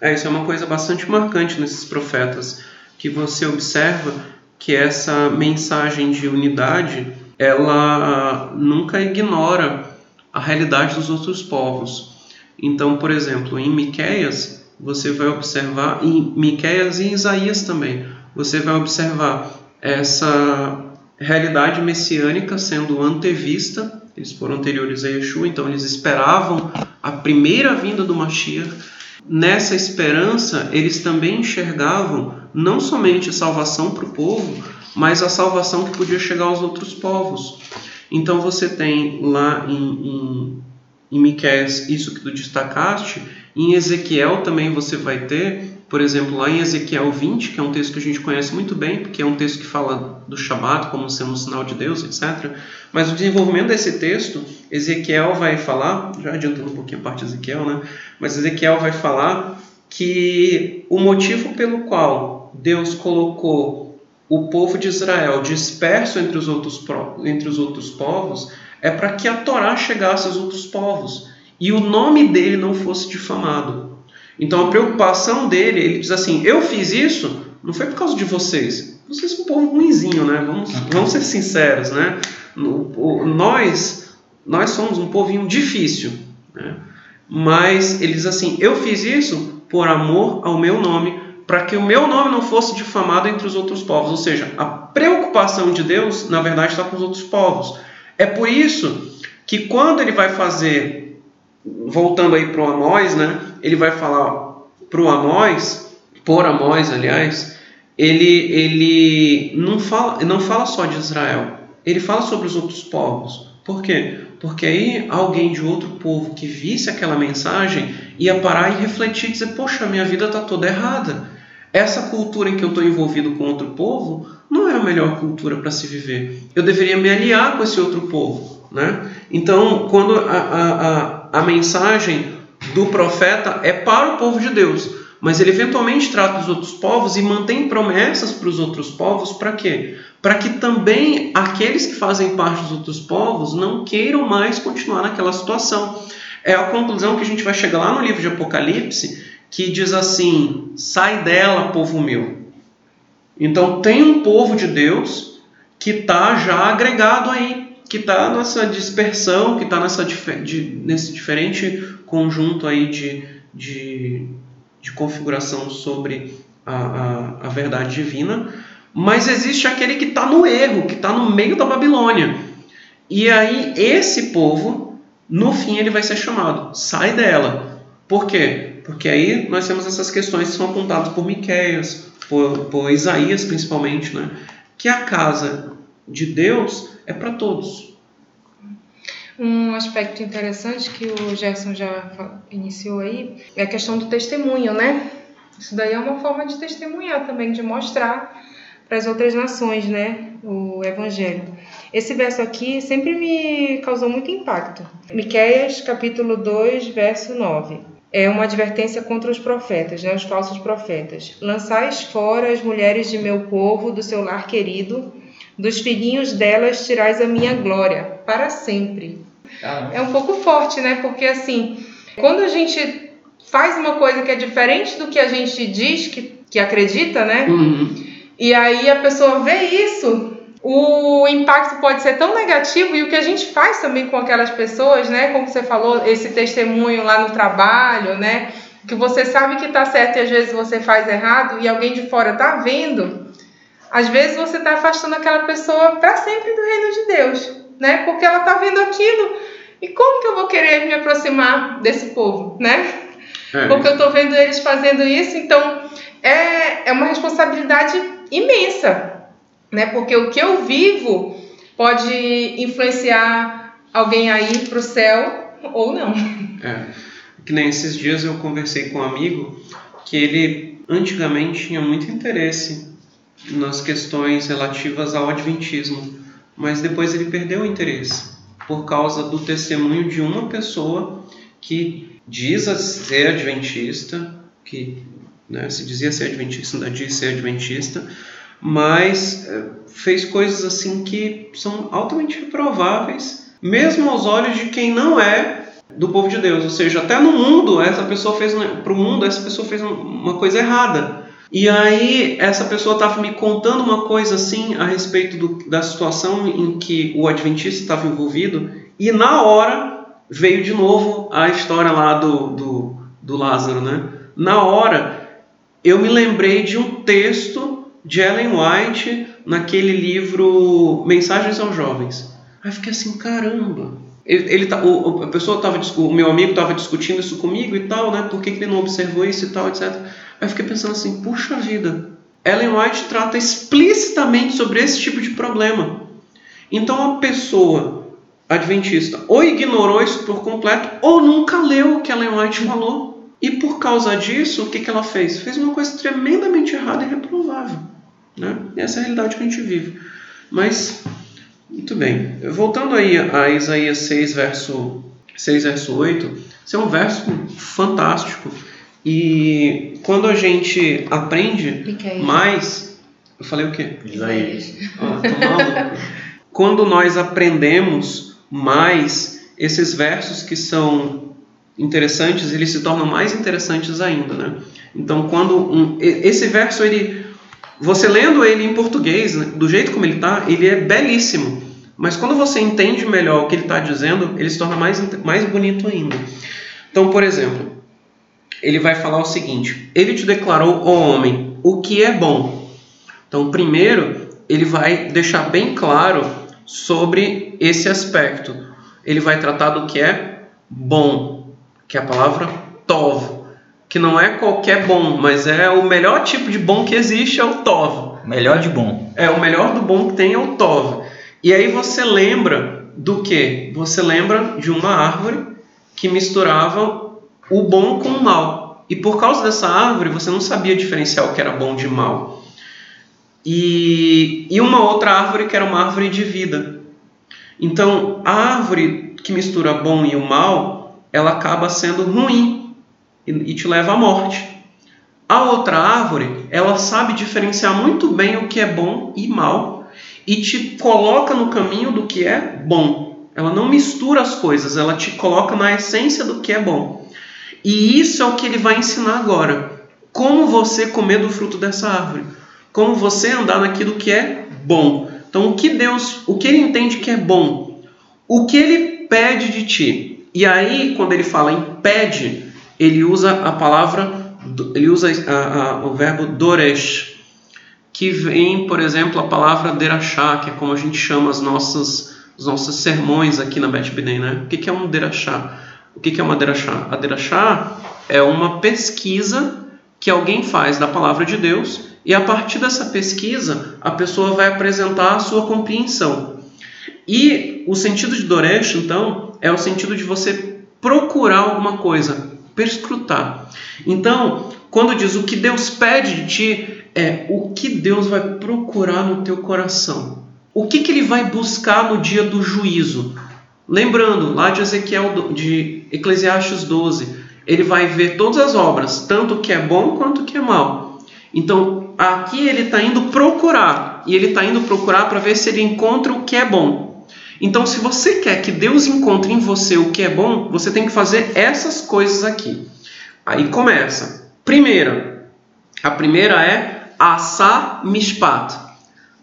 Speaker 2: É, isso é uma coisa bastante marcante nesses profetas, que você observa que essa mensagem de unidade, ela nunca ignora a realidade dos outros povos. Então, por exemplo, em Miqueias, você vai observar, em Miqueias e em Isaías também, você vai observar essa realidade messiânica sendo antevista, eles foram anteriores a Yeshua, então eles esperavam a primeira vinda do Mashiach, nessa esperança, eles também enxergavam não somente a salvação para o povo, mas a salvação que podia chegar aos outros povos. Então você tem lá em, em, em Miqueias isso que tu destacaste, em Ezequiel também você vai ter, por exemplo, lá em Ezequiel 20, que é um texto que a gente conhece muito bem, porque é um texto que fala do Shabat como sendo um sinal de Deus, etc. Mas o desenvolvimento desse texto, Ezequiel vai falar, já adiantando um pouquinho a parte de Ezequiel, né? Mas Ezequiel vai falar que o motivo pelo qual Deus colocou o povo de Israel disperso entre os outros, entre os outros povos é para que a Torá chegasse aos outros povos e o nome dele não fosse difamado. Então a preocupação dele, ele diz assim: Eu fiz isso, não foi por causa de vocês. Vocês são um povo ruimzinho, né? Vamos, vamos ser sinceros, né? Nós, nós somos um povinho difícil, né? Mas ele diz assim: Eu fiz isso por amor ao meu nome, para que o meu nome não fosse difamado entre os outros povos. Ou seja, a preocupação de Deus, na verdade, está com os outros povos. É por isso que quando ele vai fazer, voltando aí para o Amós, né? Ele vai falar para o Amós, por Amós, aliás, ele, ele não, fala, não fala só de Israel, ele fala sobre os outros povos. Por quê? Porque aí alguém de outro povo que visse aquela mensagem ia parar e refletir e dizer: Poxa, minha vida está toda errada. Essa cultura em que eu estou envolvido com outro povo não é a melhor cultura para se viver. Eu deveria me aliar com esse outro povo. Né? Então, quando a, a, a, a mensagem do profeta é para o povo de Deus, mas ele eventualmente trata os outros povos e mantém promessas para os outros povos para quê? Para que também aqueles que fazem parte dos outros povos não queiram mais continuar naquela situação. É a conclusão que a gente vai chegar lá no livro de Apocalipse, que diz assim: sai dela, povo meu. Então tem um povo de Deus que está já agregado aí, que está nessa dispersão, que está nesse diferente conjunto aí de, de, de configuração sobre a, a, a verdade divina, mas existe aquele que está no erro, que está no meio da Babilônia. E aí esse povo, no fim, ele vai ser chamado, sai dela. Por quê? Porque aí nós temos essas questões que são apontadas por Miqueias, por, por Isaías principalmente, né? que a casa de Deus é para todos.
Speaker 3: Um aspecto interessante que o Gerson já iniciou aí é a questão do testemunho, né? Isso daí é uma forma de testemunhar também, de mostrar para as outras nações, né, o evangelho. Esse verso aqui sempre me causou muito impacto. Miqueias, capítulo 2, verso 9. É uma advertência contra os profetas, né, os falsos profetas. Lançais fora as mulheres de meu povo, do seu lar querido, dos filhinhos delas tirais a minha glória, para sempre. É um pouco forte, né? Porque assim, quando a gente faz uma coisa que é diferente do que a gente diz que, que acredita, né? Uhum. E aí a pessoa vê isso, o impacto pode ser tão negativo e o que a gente faz também com aquelas pessoas, né? Como você falou, esse testemunho lá no trabalho, né? Que você sabe que tá certo e às vezes você faz errado e alguém de fora tá vendo. Às vezes você está afastando aquela pessoa para sempre do reino de Deus, né? Porque ela está vendo aquilo. E como que eu vou querer me aproximar desse povo, né? É. Porque eu estou vendo eles fazendo isso, então é, é uma responsabilidade imensa, né? Porque o que eu vivo pode influenciar alguém aí para o céu ou não.
Speaker 2: É. Que nem esses dias eu conversei com um amigo que ele antigamente tinha muito interesse nas questões relativas ao Adventismo, mas depois ele perdeu o interesse por causa do testemunho de uma pessoa que diz ser adventista, que né, se dizia ser adventista, ainda diz ser adventista, mas é, fez coisas assim que são altamente reprováveis, mesmo aos olhos de quem não é do povo de Deus. Ou seja, até no mundo, essa pessoa fez para o mundo, essa pessoa fez uma coisa errada. E aí essa pessoa estava me contando uma coisa assim a respeito do, da situação em que o adventista estava envolvido e na hora veio de novo a história lá do, do, do Lázaro, né? Na hora eu me lembrei de um texto de Ellen White naquele livro Mensagens aos Jovens. Aí fiquei assim, caramba. Ele, tá, o, a pessoa tava, o meu amigo estava discutindo isso comigo e tal, né? Por que, que ele não observou isso e tal, etc. Aí eu fiquei pensando assim, puxa vida, Ellen White trata explicitamente sobre esse tipo de problema. Então a pessoa adventista ou ignorou isso por completo ou nunca leu o que Ellen White falou. E por causa disso, o que, que ela fez? Fez uma coisa tremendamente errada e reprovável. Né? E essa é a realidade que a gente vive. Mas, muito bem. Voltando aí a Isaías 6, verso, 6, verso 8, esse é um verso fantástico. E quando a gente aprende mais. Eu falei o quê?
Speaker 1: Isaías.
Speaker 2: Ah, quando nós aprendemos mais esses versos que são interessantes, eles se tornam mais interessantes ainda, né? Então, quando um, esse verso ele você lendo ele em português, né, do jeito como ele está, ele é belíssimo. Mas quando você entende melhor o que ele está dizendo, ele se torna mais, mais bonito ainda. Então, por exemplo, ele vai falar o seguinte: Ele te declarou, ó homem, o que é bom. Então, primeiro, ele vai deixar bem claro sobre esse aspecto. Ele vai tratar do que é bom, que é a palavra tov, que não é qualquer bom, mas é o melhor tipo de bom que existe é o tov.
Speaker 1: Melhor de bom.
Speaker 2: É o melhor do bom que tem é o tov. E aí você lembra do que? Você lembra de uma árvore que misturava o bom com o mal. E por causa dessa árvore você não sabia diferenciar o que era bom de mal. E, e uma outra árvore que era uma árvore de vida. Então a árvore que mistura bom e o mal, ela acaba sendo ruim e, e te leva à morte. A outra árvore, ela sabe diferenciar muito bem o que é bom e mal e te coloca no caminho do que é bom. Ela não mistura as coisas, ela te coloca na essência do que é bom. E isso é o que ele vai ensinar agora. Como você comer do fruto dessa árvore. Como você andar naquilo que é bom. Então, o que Deus, o que ele entende que é bom? O que ele pede de ti? E aí, quando ele fala em pede, ele usa a palavra, ele usa a, a, o verbo doresh, que vem, por exemplo, a palavra derachá, que é como a gente chama as nossas, os nossos sermões aqui na Bet Bidem, né? O que é um derachá? O que é uma derachá? A derachá é uma pesquisa que alguém faz da palavra de Deus e a partir dessa pesquisa a pessoa vai apresentar a sua compreensão. E o sentido de Doresh, então, é o sentido de você procurar alguma coisa, perscrutar. Então, quando diz o que Deus pede de ti, é o que Deus vai procurar no teu coração. O que, que ele vai buscar no dia do juízo? Lembrando, lá de Ezequiel, de Eclesiastes 12, ele vai ver todas as obras, tanto que é bom quanto que é mal. Então, aqui ele está indo procurar, e ele está indo procurar para ver se ele encontra o que é bom. Então, se você quer que Deus encontre em você o que é bom, você tem que fazer essas coisas aqui. Aí começa. Primeira, a primeira é assar mishpat.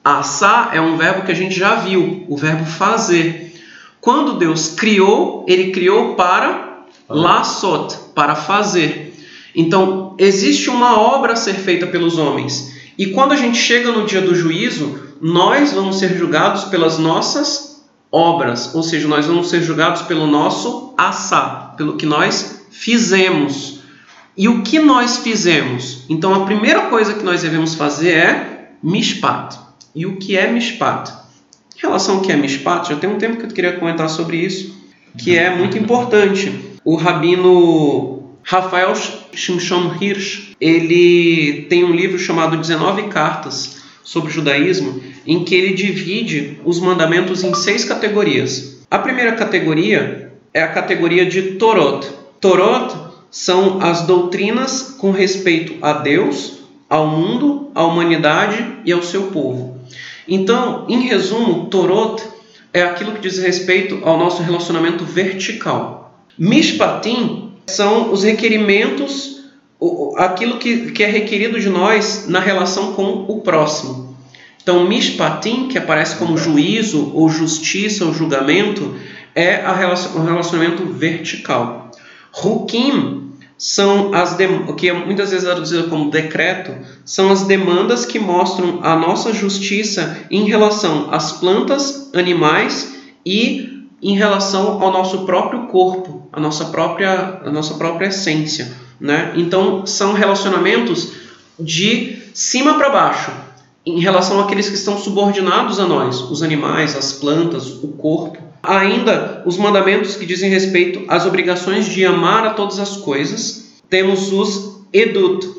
Speaker 2: Assar é um verbo que a gente já viu, o verbo fazer. Quando Deus criou, ele criou para laçot, para fazer. Então, existe uma obra a ser feita pelos homens. E quando a gente chega no dia do juízo, nós vamos ser julgados pelas nossas obras, ou seja, nós vamos ser julgados pelo nosso assá, pelo que nós fizemos. E o que nós fizemos? Então, a primeira coisa que nós devemos fazer é mishpat. E o que é mishpat? Em relação ao que é Mishpat, já tem um tempo que eu queria comentar sobre isso, que é muito importante. O rabino Rafael Shimshon Hirsch, ele tem um livro chamado 19 Cartas sobre o Judaísmo, em que ele divide os mandamentos em seis categorias. A primeira categoria é a categoria de Torot. Torot são as doutrinas com respeito a Deus, ao mundo, à humanidade e ao seu povo. Então, em resumo, Torot é aquilo que diz respeito ao nosso relacionamento vertical. Mishpatim são os requerimentos, aquilo que, é requerido de nós na relação com o próximo. Então, Mishpatim, que aparece como juízo, ou justiça, ou julgamento, é o relacionamento vertical. Rukim são as que muitas vezes é traduzido como decreto, são as demandas que mostram a nossa justiça em relação às plantas, animais e em relação ao nosso próprio corpo, a nossa própria, a nossa própria essência, né? Então são relacionamentos de cima para baixo, em relação àqueles que estão subordinados a nós, os animais, as plantas, o corpo. Ainda os mandamentos que dizem respeito às obrigações de amar a todas as coisas temos os edut,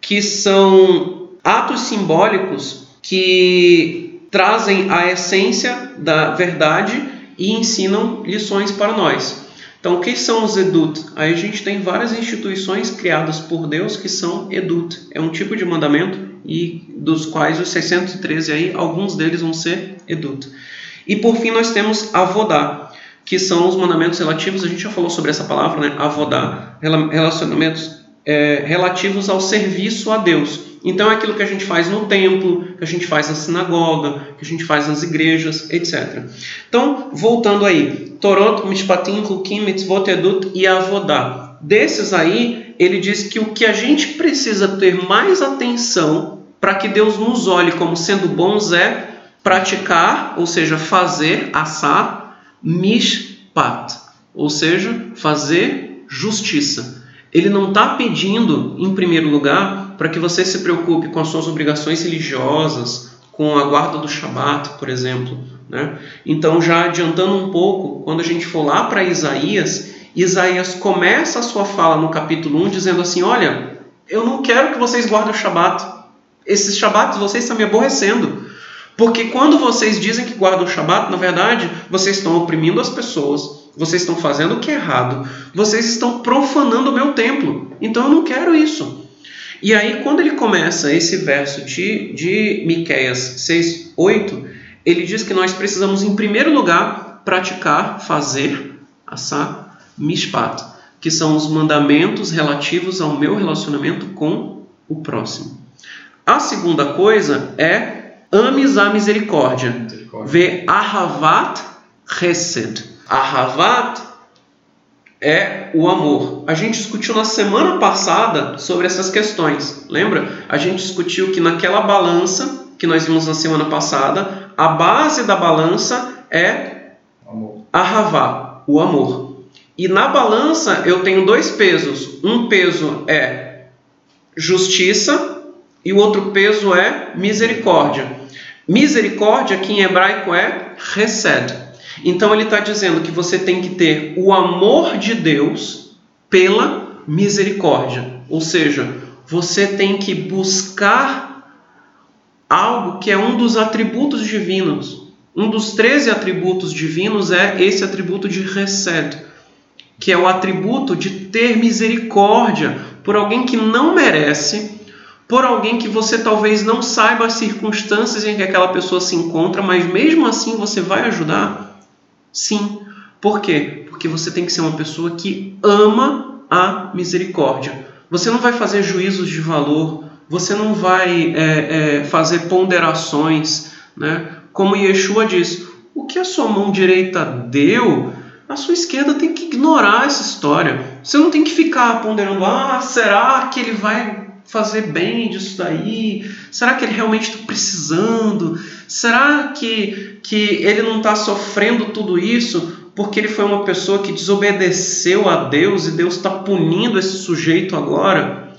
Speaker 2: que são atos simbólicos que trazem a essência da verdade e ensinam lições para nós. Então, o que são os edut? Aí a gente tem várias instituições criadas por Deus que são edut. É um tipo de mandamento e dos quais os 613 aí, alguns deles vão ser edut. E por fim nós temos avodá, que são os mandamentos relativos, a gente já falou sobre essa palavra, né? Avodá, relacionamentos é, relativos ao serviço a Deus. Então é aquilo que a gente faz no templo, que a gente faz na sinagoga, que a gente faz nas igrejas, etc. Então, voltando aí, Torot, Mishpatim, Hukim, Mitzvot, Edut e Avodá. Desses aí, ele diz que o que a gente precisa ter mais atenção para que Deus nos olhe como sendo bons é praticar, ou seja, fazer, assar, mishpat, ou seja, fazer justiça. Ele não está pedindo, em primeiro lugar, para que você se preocupe com as suas obrigações religiosas, com a guarda do Shabat, por exemplo. Né? Então, já adiantando um pouco, quando a gente for lá para Isaías, Isaías começa a sua fala no capítulo 1 dizendo assim: Olha, eu não quero que vocês guardem o Shabat. Esses Shabats vocês estão me aborrecendo. Porque quando vocês dizem que guardam o Shabat, na verdade, vocês estão oprimindo as pessoas, vocês estão fazendo o que é errado, vocês estão profanando o meu templo. Então eu não quero isso. E aí, quando ele começa esse verso de, de Miqueias 6, 8, ele diz que nós precisamos, em primeiro lugar, praticar, fazer, assar, mishpat, que são os mandamentos relativos ao meu relacionamento com o próximo. A segunda coisa é Ames a misericórdia. Vê Ahavat Chesed. Ahavat é o amor. A gente discutiu na semana passada sobre essas questões. Lembra? A gente discutiu que naquela balança que nós vimos na semana passada, a base da balança é Ahavá, o amor. E na balança eu tenho dois pesos. Um peso é justiça e o outro peso é misericórdia. Misericórdia, que em hebraico é resed. Então ele está dizendo que você tem que ter o amor de Deus pela misericórdia. Ou seja, você tem que buscar algo que é um dos atributos divinos. Um dos 13 atributos divinos é esse atributo de resed, que é o atributo de ter misericórdia por alguém que não merece por alguém que você talvez não saiba as circunstâncias em que aquela pessoa se encontra, mas mesmo assim você vai ajudar? Sim. Por quê? Porque você tem que ser uma pessoa que ama a misericórdia. Você não vai fazer juízos de valor, você não vai é, é, fazer ponderações, né? Como Yeshua diz, o que a sua mão direita deu, a sua esquerda tem que ignorar essa história. Você não tem que ficar ponderando, ah, será que ele vai fazer bem disso daí? Será que ele realmente está precisando? Será que, que ele não está sofrendo tudo isso porque ele foi uma pessoa que desobedeceu a Deus e Deus está punindo esse sujeito agora?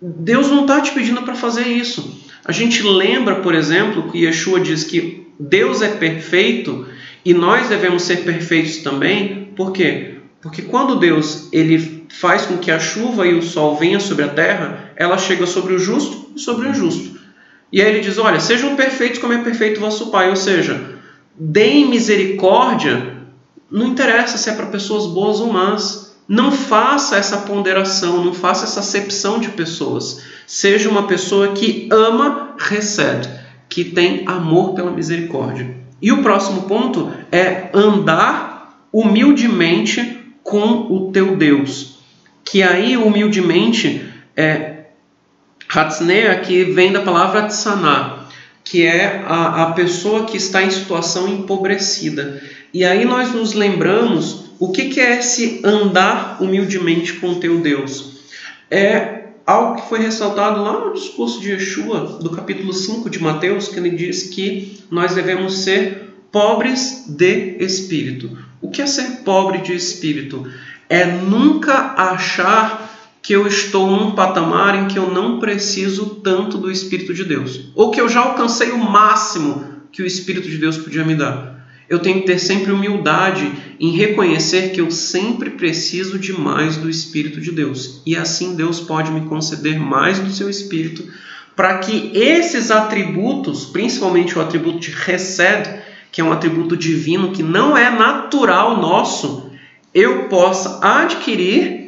Speaker 2: Deus não está te pedindo para fazer isso. A gente lembra, por exemplo, que Yeshua diz que Deus é perfeito e nós devemos ser perfeitos também. Por quê? Porque quando Deus ele faz com que a chuva e o sol venham sobre a terra, ela chega sobre o justo e sobre o injusto. E aí ele diz: Olha, sejam perfeitos como é perfeito vosso Pai. Ou seja, deem misericórdia, não interessa se é para pessoas boas ou más. Não faça essa ponderação, não faça essa acepção de pessoas. Seja uma pessoa que ama, recebe, que tem amor pela misericórdia. E o próximo ponto é andar humildemente com o teu Deus. Que aí, humildemente, é Hatsnea, que vem da palavra tsaná, que é a, a pessoa que está em situação empobrecida. E aí nós nos lembramos o que, que é esse andar humildemente com teu Deus. É algo que foi ressaltado lá no discurso de Yeshua, do capítulo 5 de Mateus, que ele diz que nós devemos ser pobres de espírito. O que é ser pobre de espírito? É nunca achar que eu estou num patamar em que eu não preciso tanto do Espírito de Deus, ou que eu já alcancei o máximo que o Espírito de Deus podia me dar. eu tenho que ter sempre humildade em reconhecer que eu sempre preciso de mais do Espírito de Deus. E assim Deus pode me conceder mais do seu Espírito para que esses atributos, principalmente o atributo de recede, que é um atributo divino que não é natural nosso, eu possa adquirir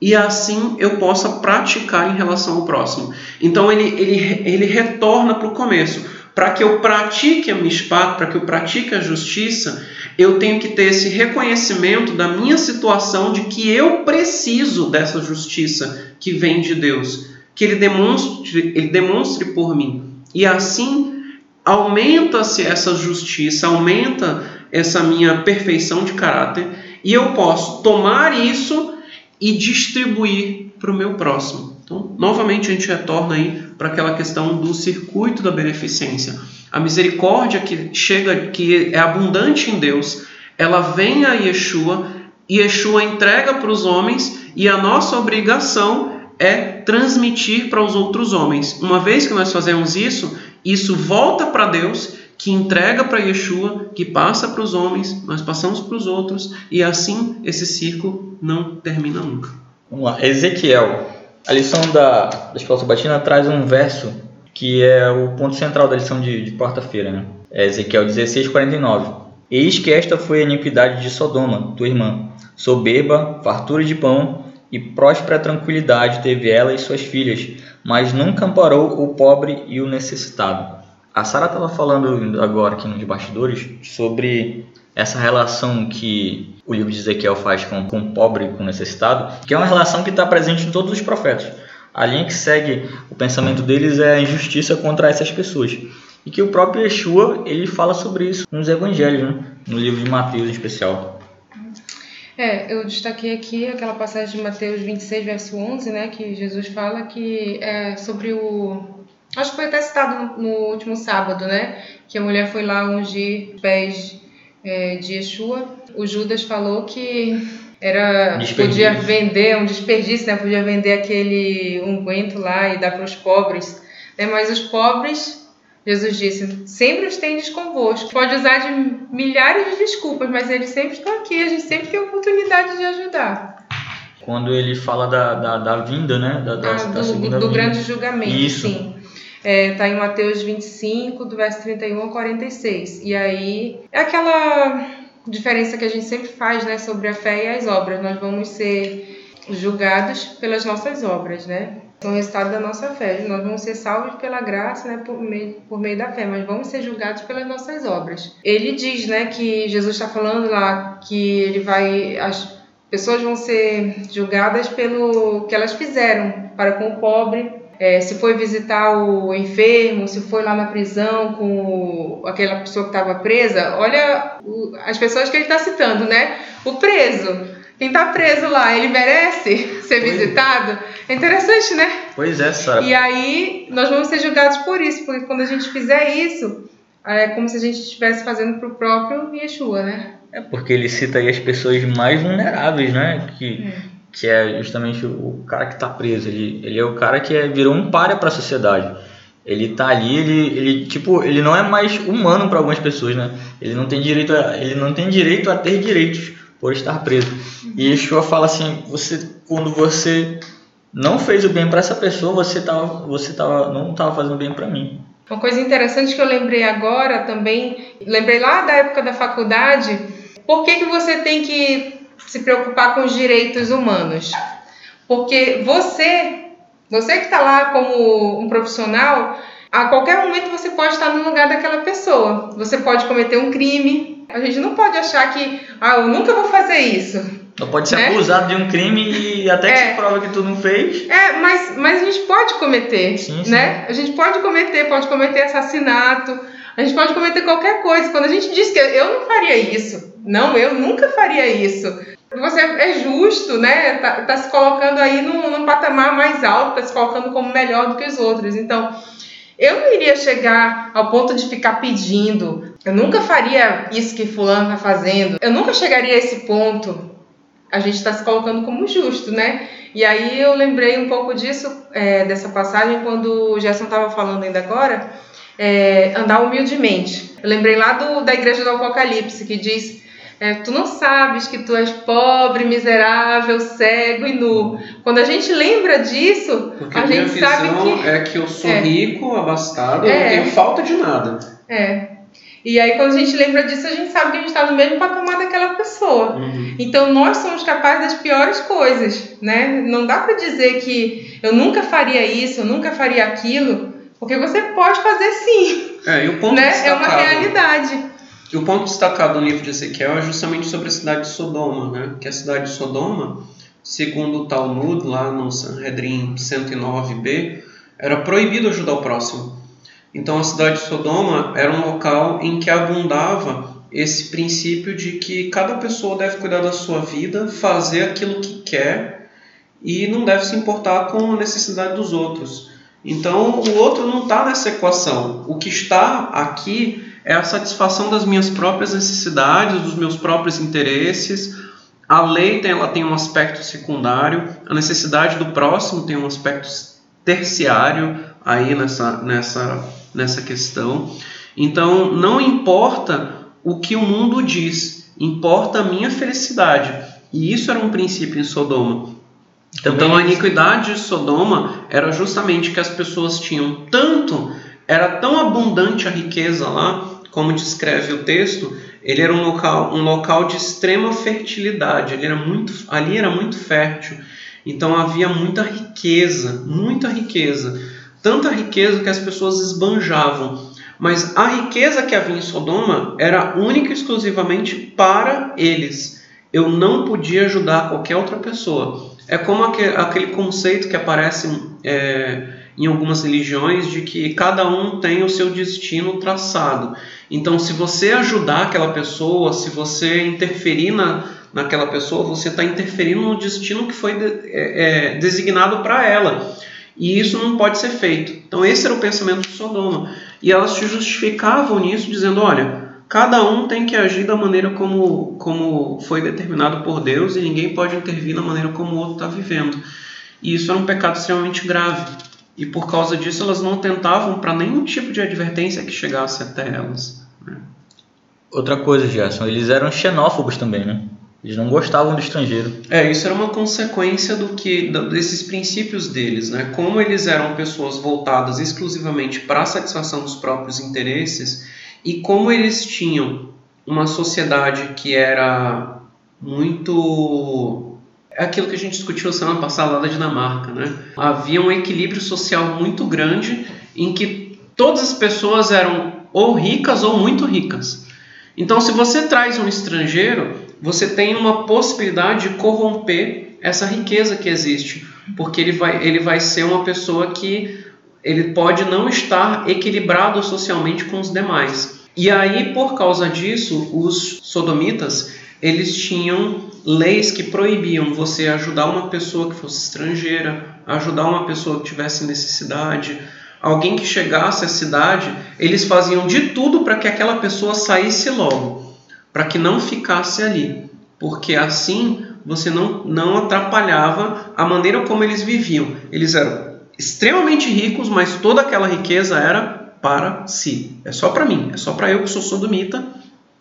Speaker 2: e assim eu possa praticar em relação ao próximo. Então ele, ele, ele retorna para o começo. Para que eu pratique a mishpat, para que eu pratique a justiça, eu tenho que ter esse reconhecimento da minha situação de que eu preciso dessa justiça que vem de Deus, que ele demonstre, ele demonstre por mim. E assim aumenta-se essa justiça, aumenta essa minha perfeição de caráter, e eu posso tomar isso e distribuir para o meu próximo. Então, novamente a gente retorna aí para aquela questão do circuito da beneficência. A misericórdia que chega, que é abundante em Deus, ela vem a Yeshua, e Yeshua entrega para os homens, e a nossa obrigação é transmitir para os outros homens. Uma vez que nós fazemos isso, isso volta para Deus, que entrega para Yeshua, que passa para os homens, nós passamos para os outros, e assim esse ciclo não termina nunca.
Speaker 1: Vamos lá, Ezequiel. A lição da, da Escola Sabatina traz um verso que é o ponto central da lição de, de quarta-feira, né? É Ezequiel 16, 49. Eis que esta foi a iniquidade de Sodoma, tua irmã, soberba, fartura de pão e próspera tranquilidade teve ela e suas filhas, mas nunca amparou o pobre e o necessitado. A Sara estava falando agora aqui nos bastidores sobre essa relação que o livro de Ezequiel faz com, o pobre e com o necessitado, que é uma relação que está presente em todos os profetas. A linha que segue o pensamento deles é a injustiça contra essas pessoas. E que o próprio Yeshua ele fala sobre isso nos evangelhos, né? no livro de Mateus em especial.
Speaker 3: É, eu destaquei aqui aquela passagem de Mateus 26, verso 11, né, que Jesus fala que é sobre o Acho que foi até citado no, no, último sábado, né? Que a mulher foi lá ungir pés é, de Yeshua. O Judas falou que era podia vender um desperdício, né? Podia vender aquele unguento lá e dar para os pobres. Né? Mas os pobres, Jesus disse, sempre os tendes convosco. Pode usar de milhares de desculpas, mas eles sempre estão aqui. A gente sempre tem oportunidade de ajudar
Speaker 1: quando ele fala da, da, da vinda, né? Da, da,
Speaker 3: ah, do, da segunda do, do grande julgamento, Isso. sim. Está é, tá em Mateus 25, do verso 31 ao 46. E aí é aquela diferença que a gente sempre faz né, sobre a fé e as obras. Nós vamos ser julgados pelas nossas obras, né? São resultado da nossa fé. Nós vamos ser salvos pela graça, né, por meio, por meio da fé, mas vamos ser julgados pelas nossas obras. Ele diz, né, que Jesus está falando lá que ele vai, as pessoas vão ser julgadas pelo que elas fizeram para com o pobre, é, se foi visitar o enfermo, se foi lá na prisão com o, aquela pessoa que estava presa, olha o, as pessoas que ele está citando, né? O preso. Quem está preso lá, ele merece ser pois visitado? É interessante, né?
Speaker 1: Pois é, sabe.
Speaker 3: E aí nós vamos ser julgados por isso, porque quando a gente fizer isso, é como se a gente estivesse fazendo para o próprio Yeshua, né?
Speaker 1: É porque ele cita aí as pessoas mais vulneráveis, né? Que, é que é justamente o cara que está preso. Ele, ele é o cara que é, virou um páreo para a sociedade. Ele tá ali, ele, ele tipo, ele não é mais humano para algumas pessoas, né? Ele não tem direito a, ele não tem direito a ter direitos por estar preso. E Yeshua fala assim, você quando você não fez o bem para essa pessoa, você tava, você tava, não estava fazendo bem para mim.
Speaker 3: Uma coisa interessante que eu lembrei agora também, lembrei lá da época da faculdade, por que, que você tem que se preocupar com os direitos humanos. Porque você, você que está lá como um profissional, a qualquer momento você pode estar no lugar daquela pessoa. Você pode cometer um crime. A gente não pode achar que, ah, eu nunca vou fazer isso.
Speaker 1: Não pode ser né? acusado de um crime e até que é. se prova que tu não fez.
Speaker 3: É, mas, mas a gente pode cometer, sim, sim. né? A gente pode cometer, pode cometer assassinato, a gente pode cometer qualquer coisa. Quando a gente diz que eu não faria isso, não, eu nunca faria isso. Você é justo, né? Tá, tá se colocando aí num, num patamar mais alto, tá se colocando como melhor do que os outros. Então, eu não iria chegar ao ponto de ficar pedindo. Eu nunca faria isso que fulano tá fazendo. Eu nunca chegaria a esse ponto. A gente está se colocando como justo, né? E aí eu lembrei um pouco disso, é, dessa passagem, quando o Gerson estava falando ainda agora, é, andar humildemente. Eu lembrei lá do, da igreja do Apocalipse, que diz é, tu não sabes que tu és pobre, miserável, cego e nu. Quando a gente lembra disso,
Speaker 2: Porque
Speaker 3: a gente
Speaker 2: visão
Speaker 3: sabe que.
Speaker 2: é que eu sou
Speaker 3: É.
Speaker 2: rico, abastado, eu
Speaker 3: É.
Speaker 2: não tenho falta de nada.
Speaker 3: É. E aí, quando a gente lembra disso, a gente sabe que a gente está no mesmo patamar daquela pessoa.
Speaker 2: Uhum.
Speaker 3: Então, nós somos capazes das piores coisas, né? Não dá para dizer que eu nunca faria isso, eu nunca faria aquilo, porque você pode fazer sim,
Speaker 2: É, e o ponto
Speaker 3: né? É uma realidade.
Speaker 2: E o ponto destacado no livro de Ezequiel é justamente sobre a cidade de Sodoma, né? Que a cidade de Sodoma, segundo o Talmud, lá no Sanhedrin 109b, era proibido ajudar o próximo. Então a cidade de Sodoma era um local em que abundava esse princípio de que cada pessoa deve cuidar da sua vida, fazer aquilo que quer e não deve se importar com a necessidade dos outros. Então o outro não está nessa equação. O que está aqui é a satisfação das minhas próprias necessidades, dos meus próprios interesses. A lei tem, ela tem um aspecto secundário, a necessidade do próximo tem um aspecto terciário aí nessa, nessa, nessa questão. Então, não importa o que o mundo diz, importa a minha felicidade. E isso era um princípio em Sodoma. Então, a iniquidade de Sodoma era justamente que as pessoas tinham tanto, era tão abundante a riqueza lá, como descreve o texto, ele era um local, um local de extrema fertilidade, ele era muito, ali era muito fértil. Então havia muita riqueza, muita riqueza. Tanta riqueza que as pessoas esbanjavam. Mas a riqueza que havia em Sodoma era única e exclusivamente para eles. Eu não podia ajudar qualquer outra pessoa. É como aquele, conceito que aparece é, em algumas religiões de que cada um tem o seu destino traçado. Então, se você ajudar aquela pessoa, se você interferir na, naquela pessoa, você está interferindo no destino que foi de, é, é, designado para ela. E isso não pode ser feito. Então, esse era o pensamento de Sodoma. E elas se justificavam nisso, dizendo: olha, cada um tem que agir da maneira como, como foi determinado por Deus e ninguém pode intervir na maneira como o outro está vivendo. E isso era um pecado extremamente grave. E por causa disso, elas não tentavam para nenhum tipo de advertência que chegasse até elas. Né?
Speaker 1: Outra coisa, Gerson, eles eram xenófobos também, né? Eles não gostavam do estrangeiro.
Speaker 2: É, isso era uma consequência do que desses princípios deles, né? Como eles eram pessoas voltadas exclusivamente para a satisfação dos próprios interesses e como eles tinham uma sociedade que era muito é aquilo que a gente discutiu semana passada lá da Dinamarca, né? Havia um equilíbrio social muito grande em que todas as pessoas eram ou ricas ou muito ricas. Então, se você traz um estrangeiro, você tem uma possibilidade de corromper essa riqueza que existe, porque ele vai, ele vai ser uma pessoa que ele pode não estar equilibrado socialmente com os demais. E aí, por causa disso, os sodomitas eles tinham leis que proibiam você ajudar uma pessoa que fosse estrangeira, ajudar uma pessoa que tivesse necessidade, alguém que chegasse à cidade, eles faziam de tudo para que aquela pessoa saísse logo, para que não ficasse ali, porque assim você não, não atrapalhava a maneira como eles viviam. Eles eram extremamente ricos, mas toda aquela riqueza era para si. É só para mim, é só para eu que sou sodomita,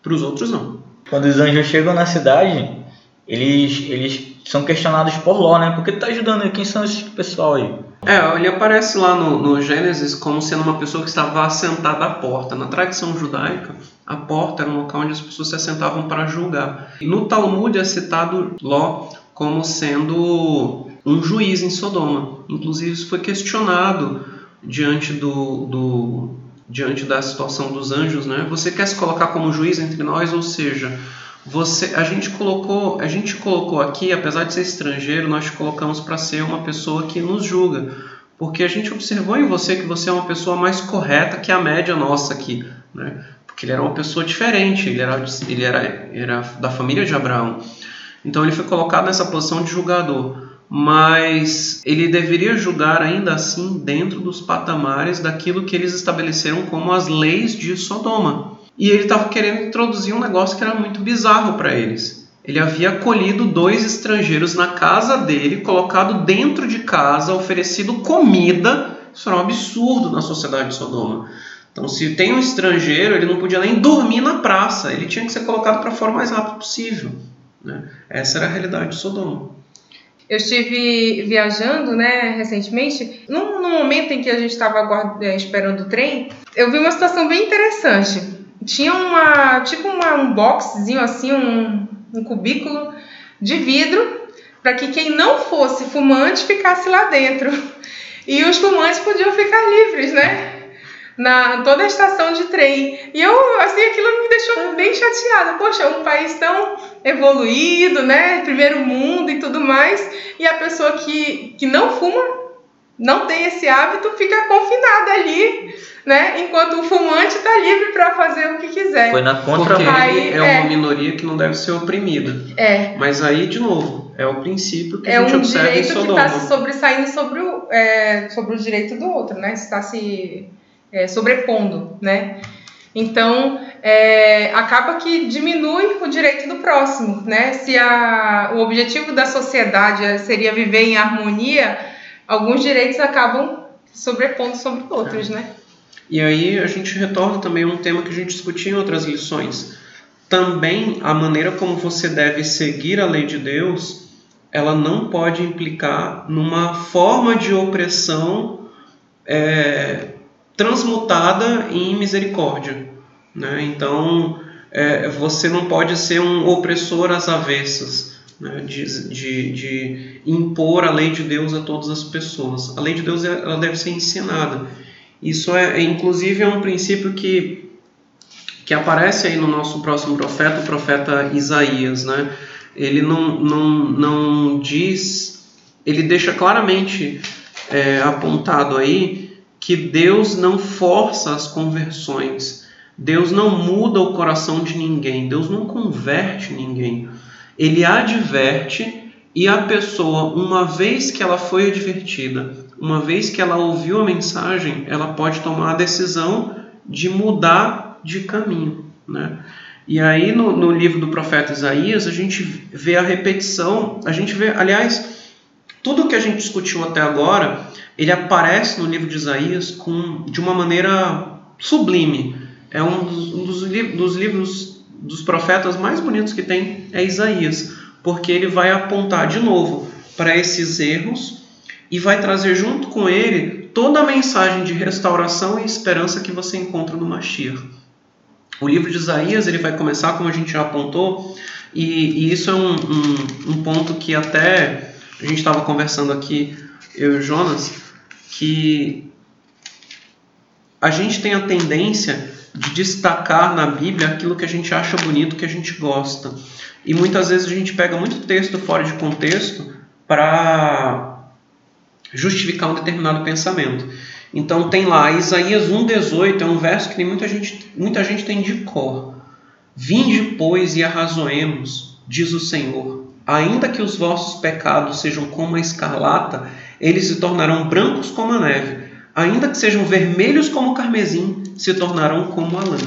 Speaker 2: para os outros não.
Speaker 1: Quando os anjos chegam na cidade, eles, eles são questionados por Ló, né? Por que tu tá ajudando? Quem são esse pessoal aí?
Speaker 2: É, ele aparece lá no, no Gênesis como sendo uma pessoa que estava assentada à porta. Na tradição judaica, a porta era um local onde as pessoas se assentavam para julgar. No Talmud é citado Ló como sendo um juiz em Sodoma. Inclusive, isso foi questionado diante do, do diante da situação dos anjos, né? Você quer se colocar como juiz entre nós, ou seja, você, a gente colocou, a gente colocou aqui, apesar de ser estrangeiro, nós te colocamos para ser uma pessoa que nos julga, porque a gente observou em você que você é uma pessoa mais correta que a média nossa aqui, né? Porque ele era uma pessoa diferente, ele era, ele era, era da família de Abraão, então ele foi colocado nessa posição de julgador mas ele deveria julgar ainda assim dentro dos patamares daquilo que eles estabeleceram como as leis de Sodoma. E ele estava querendo introduzir um negócio que era muito bizarro para eles. Ele havia acolhido dois estrangeiros na casa dele, colocado dentro de casa, oferecido comida. Isso era um absurdo na sociedade de Sodoma. Então, se tem um estrangeiro, ele não podia nem dormir na praça, ele tinha que ser colocado para fora o mais rápido possível. Né? Essa era a realidade de Sodoma.
Speaker 3: Eu estive viajando, né, recentemente. Num, num momento em que a gente estava é, esperando o trem, eu vi uma situação bem interessante. Tinha uma, tipo uma, um boxzinho assim, um, um cubículo de vidro para que quem não fosse fumante ficasse lá dentro. E os fumantes podiam ficar livres, né? Na toda a estação de trem. E eu, assim, aquilo me deixou bem chateada. Poxa, um país tão evoluído, né? Primeiro mundo e tudo mais. E a pessoa que, que não fuma, não tem esse hábito, fica confinada ali né? Enquanto o fumante está livre para fazer o que quiser.
Speaker 1: Foi na contra
Speaker 2: Porque aí, é, é uma minoria que não deve ser oprimida.
Speaker 3: É.
Speaker 2: Mas aí, de novo, é o princípio que
Speaker 3: é
Speaker 2: a gente
Speaker 3: um
Speaker 2: observa em
Speaker 3: direito que
Speaker 2: Sodoma.
Speaker 3: está se sobressaindo sobre o, é, sobre o direito do outro, né? Está se é, sobrepondo, né? Então, é, acaba que diminui o direito do próximo, né? Se a, o objetivo da sociedade seria viver em harmonia, alguns direitos acabam sobrepondo sobre outros,
Speaker 2: É.
Speaker 3: né?
Speaker 2: E aí a gente retorna também a um tema que a gente discutiu em outras lições. Também a maneira como você deve seguir a lei de Deus, ela não pode implicar numa forma de opressão é, transmutada em misericórdia. Né? Então, é, você não pode ser um opressor às avessas, né? de, de, de impor a lei de Deus a todas as pessoas. A lei de Deus ela deve ser ensinada. Isso é, é, inclusive, é um princípio que, que aparece aí no nosso próximo profeta, o profeta Isaías, né? Ele não, não, não diz, ele deixa claramente é, apontado aí que Deus não força as conversões, Deus não muda o coração de ninguém, Deus não converte ninguém. Ele adverte e a pessoa, uma vez que ela foi advertida, uma vez que ela ouviu a mensagem, ela pode tomar a decisão de mudar de caminho. Né? E aí, no, no, livro do profeta Isaías, a gente vê a repetição, a gente vê, aliás, tudo que a gente discutiu até agora, ele aparece no livro de Isaías com, de uma maneira sublime. É um dos, um dos, dos livros dos profetas mais bonitos que tem, é Isaías, porque ele vai apontar de novo para esses erros e vai trazer junto com ele toda a mensagem de restauração e esperança que você encontra no Mashiach. O livro de Isaías ele vai começar, como a gente já apontou, e, e isso é um, um, um, ponto que até a gente estava conversando aqui, eu e o Jonas, que a gente tem a tendência de destacar na Bíblia aquilo que a gente acha bonito, que a gente gosta. E muitas vezes a gente pega muito texto fora de contexto para justificar um determinado pensamento. Então tem lá Isaías 1:18, é um verso que muita gente, muita gente tem de cor. Vinde, pois, e arrazoemos, diz o Senhor. Ainda que os vossos pecados sejam como a escarlata, eles se tornarão brancos como a neve. Ainda que sejam vermelhos como o carmesim, se tornarão como a lã.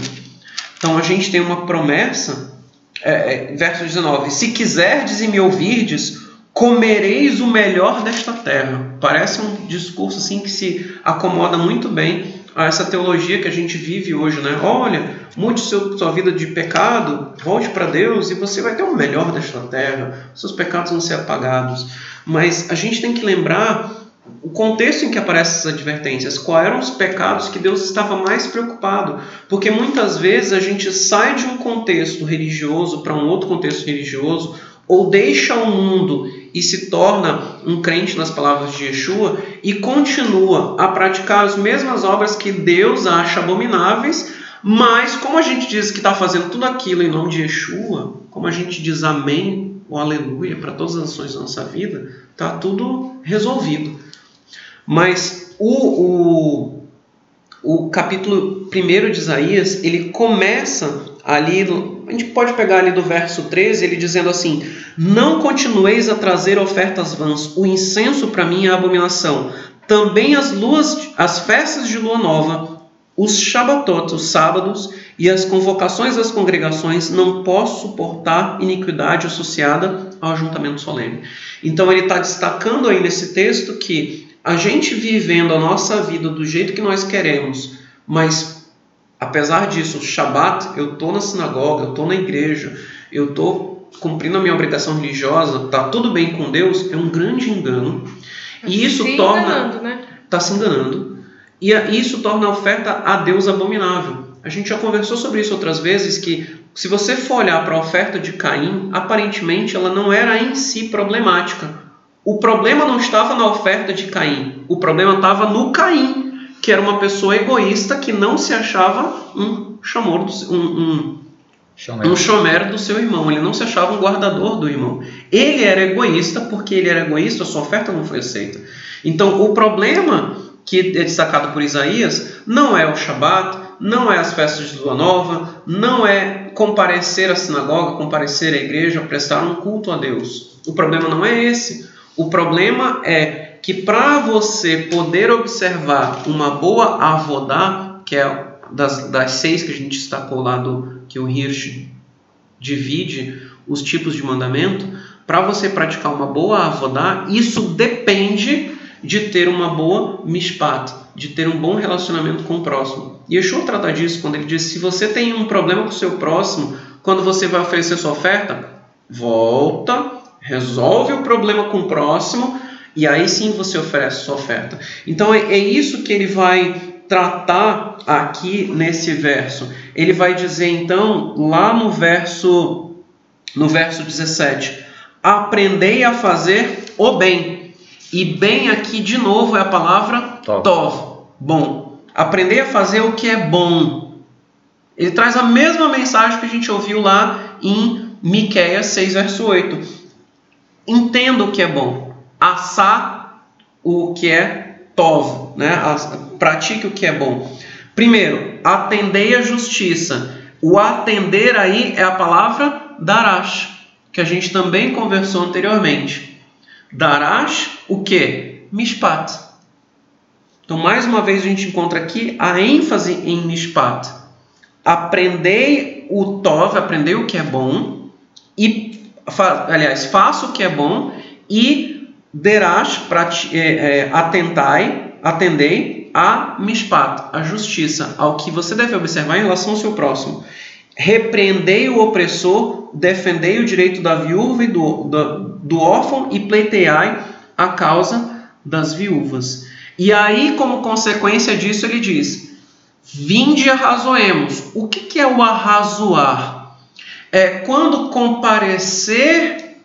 Speaker 2: Então a gente tem uma promessa, é, é, verso 19: Se quiserdes e me ouvirdes, comereis o melhor desta terra. Parece um discurso assim que se acomoda muito bem a essa teologia que a gente vive hoje, né? Olha, mude seu, sua vida de pecado, volte para Deus e você vai ter o melhor desta terra. Seus pecados vão ser apagados. Mas a gente tem que lembrar o contexto em que aparecem essas advertências, quais eram os pecados que Deus estava mais preocupado, porque muitas vezes a gente sai de um contexto religioso para um outro contexto religioso, ou deixa o mundo e se torna um crente nas palavras de Yeshua e continua a praticar as mesmas obras que Deus acha abomináveis, mas como a gente diz que está fazendo tudo aquilo em nome de Yeshua, como a gente diz amém ou aleluia para todas as ações da nossa vida, está tudo resolvido. Mas o, o, o capítulo 1 de Isaías, ele começa ali, a gente pode pegar ali do verso 13, ele dizendo assim: Não continueis a trazer ofertas vãs, o incenso para mim é abominação. Também as luas, as festas de lua nova, os shabatot, os sábados e as convocações das congregações, não posso suportar iniquidade associada ao ajuntamento solene. Então ele está destacando aí nesse texto que a gente vivendo a nossa vida do jeito que nós queremos, mas apesar disso, Shabat, eu tô na sinagoga, eu tô na igreja, eu tô cumprindo a minha obrigação religiosa, tá tudo bem com Deus, é um grande engano. E isso
Speaker 3: se
Speaker 2: torna
Speaker 3: né?
Speaker 2: está se enganando. E a- isso torna a oferta a Deus abominável. A gente já conversou sobre isso outras vezes que se você for olhar para a oferta de Caim, aparentemente ela não era em si problemática. O problema não estava na oferta de Caim, o problema estava no Caim, que era uma pessoa egoísta que não se achava um chamor, do, um, um, um chomer do seu irmão, ele não se achava um guardador do irmão. Ele era egoísta, porque ele era egoísta, a sua oferta não foi aceita. Então, o problema que é destacado por Isaías não é o Shabat, não é as festas de lua nova, não é comparecer à sinagoga, comparecer à igreja, prestar um culto a Deus. O problema não é esse. O problema é que para você poder observar uma boa avodá, que é das, das seis que a gente destacou lá do que o Hirsch divide os tipos de mandamento, para você praticar uma boa avodá, isso depende de ter uma boa mishpat, de ter um bom relacionamento com o próximo. E Yeshua trata disso quando ele diz: se você tem um problema com o seu próximo, quando você vai oferecer sua oferta, volta, resolve o problema com o próximo e aí sim você oferece sua oferta. Então é, é isso que ele vai tratar aqui nesse verso. Ele vai dizer então lá no verso no verso 17: Aprendei a fazer o bem. E bem aqui de novo é a palavra
Speaker 1: Tov.
Speaker 2: tov, bom. Aprendei a fazer o que é bom. Ele traz a mesma mensagem que a gente ouviu lá em Miqueias 6 verso 8. Entenda o que é bom. Assar o que é tov, né? Pratique o que é bom. Primeiro, atendei a justiça. O atender aí é a palavra darash, que a gente também conversou anteriormente. Darash, o que? Mishpat. Então, mais uma vez, a gente encontra aqui a ênfase em Mishpat. Aprendei o Tov, aprendei o que é bom, e, fa- aliás, faça o que é bom, e prati- é, é, atentai, atendei a Mishpat, a justiça, ao que você deve observar em relação ao seu próximo. Repreendei o opressor, defendei o direito da viúva e do, do, do órfão e pleiteai a causa das viúvas. E aí, como consequência disso, ele diz: Vinde arrazoemos. O que, que é o arrazoar? É quando comparecer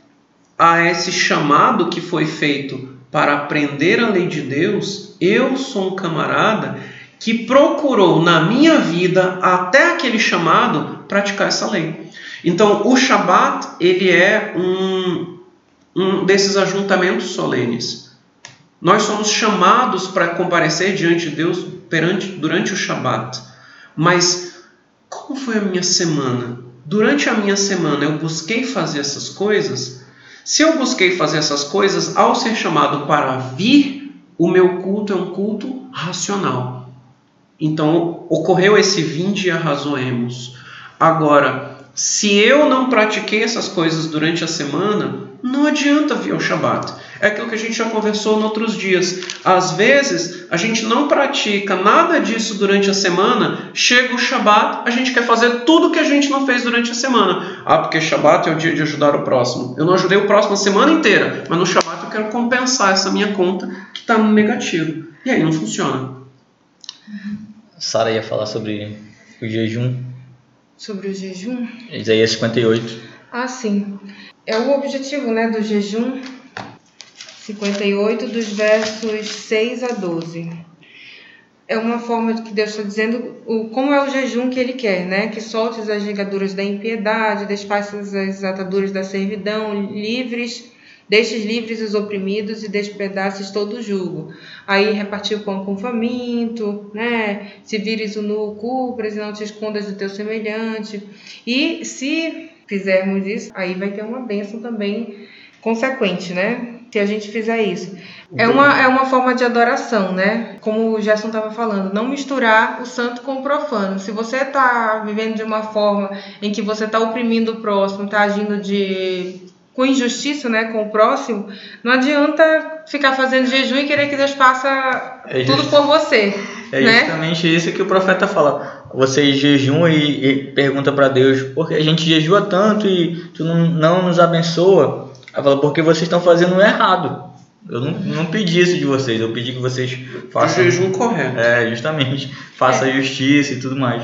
Speaker 2: a esse chamado que foi feito para aprender a lei de Deus, eu sou um camarada que procurou na minha vida, até aquele chamado, praticar essa lei. Então, o Shabat, ele é um, um desses ajuntamentos solenes. Nós somos chamados para comparecer diante de Deus perante, durante o Shabat. Mas como foi a minha semana? Durante a minha semana eu busquei fazer essas coisas? Se eu busquei fazer essas coisas, ao ser chamado para vir, o meu culto é um culto racional. Então ocorreu esse vinde e arrazoemos. Agora, se eu não pratiquei essas coisas durante a semana, não adianta vir ao Shabat. É aquilo que a gente já conversou em outros dias. Às vezes, a gente não pratica nada disso durante a semana, chega o Shabat, a gente quer fazer tudo que a gente não fez durante a semana. Ah, porque Shabat é o dia de ajudar o próximo. Eu não ajudei o próximo a semana inteira, mas no Shabat eu quero compensar essa minha conta que está no negativo. E aí não funciona.
Speaker 1: Sara ia falar sobre o jejum,
Speaker 3: Sobre o jejum?
Speaker 1: Isaías 58.
Speaker 3: Ah, sim. É o objetivo né, do jejum 58, dos versos 6 a 12. É uma forma que Deus está dizendo o, como é o jejum que Ele quer, né? Que soltes as ligaduras da impiedade, desfaças as ataduras da servidão, livres, deixes livres os oprimidos e despedaces todo o jugo. Aí repartir o pão com o faminto, né? Se vires o nu, cubras e não te escondas do teu semelhante. E se fizermos isso, aí vai ter uma bênção também consequente, né? Se a gente fizer isso. É uma, é uma forma de adoração, né? Como o Gerson estava falando, não misturar o santo com o profano. Se você está vivendo de uma forma em que você está oprimindo o próximo, está agindo de com injustiça, né, com o próximo, não adianta ficar fazendo jejum e querer que Deus faça
Speaker 1: É
Speaker 3: tudo por você,
Speaker 1: É
Speaker 3: né?
Speaker 1: justamente isso que o profeta fala. vocês jejuam e, e pergunta para Deus, porque a gente jejua tanto e tu não, não nos abençoa. Ela fala, porque vocês estão fazendo errado. Eu não, não pedi isso de vocês, eu pedi que vocês façam.
Speaker 2: O jejum correto.
Speaker 1: É, justamente. Faça
Speaker 3: É.
Speaker 1: justiça e tudo mais.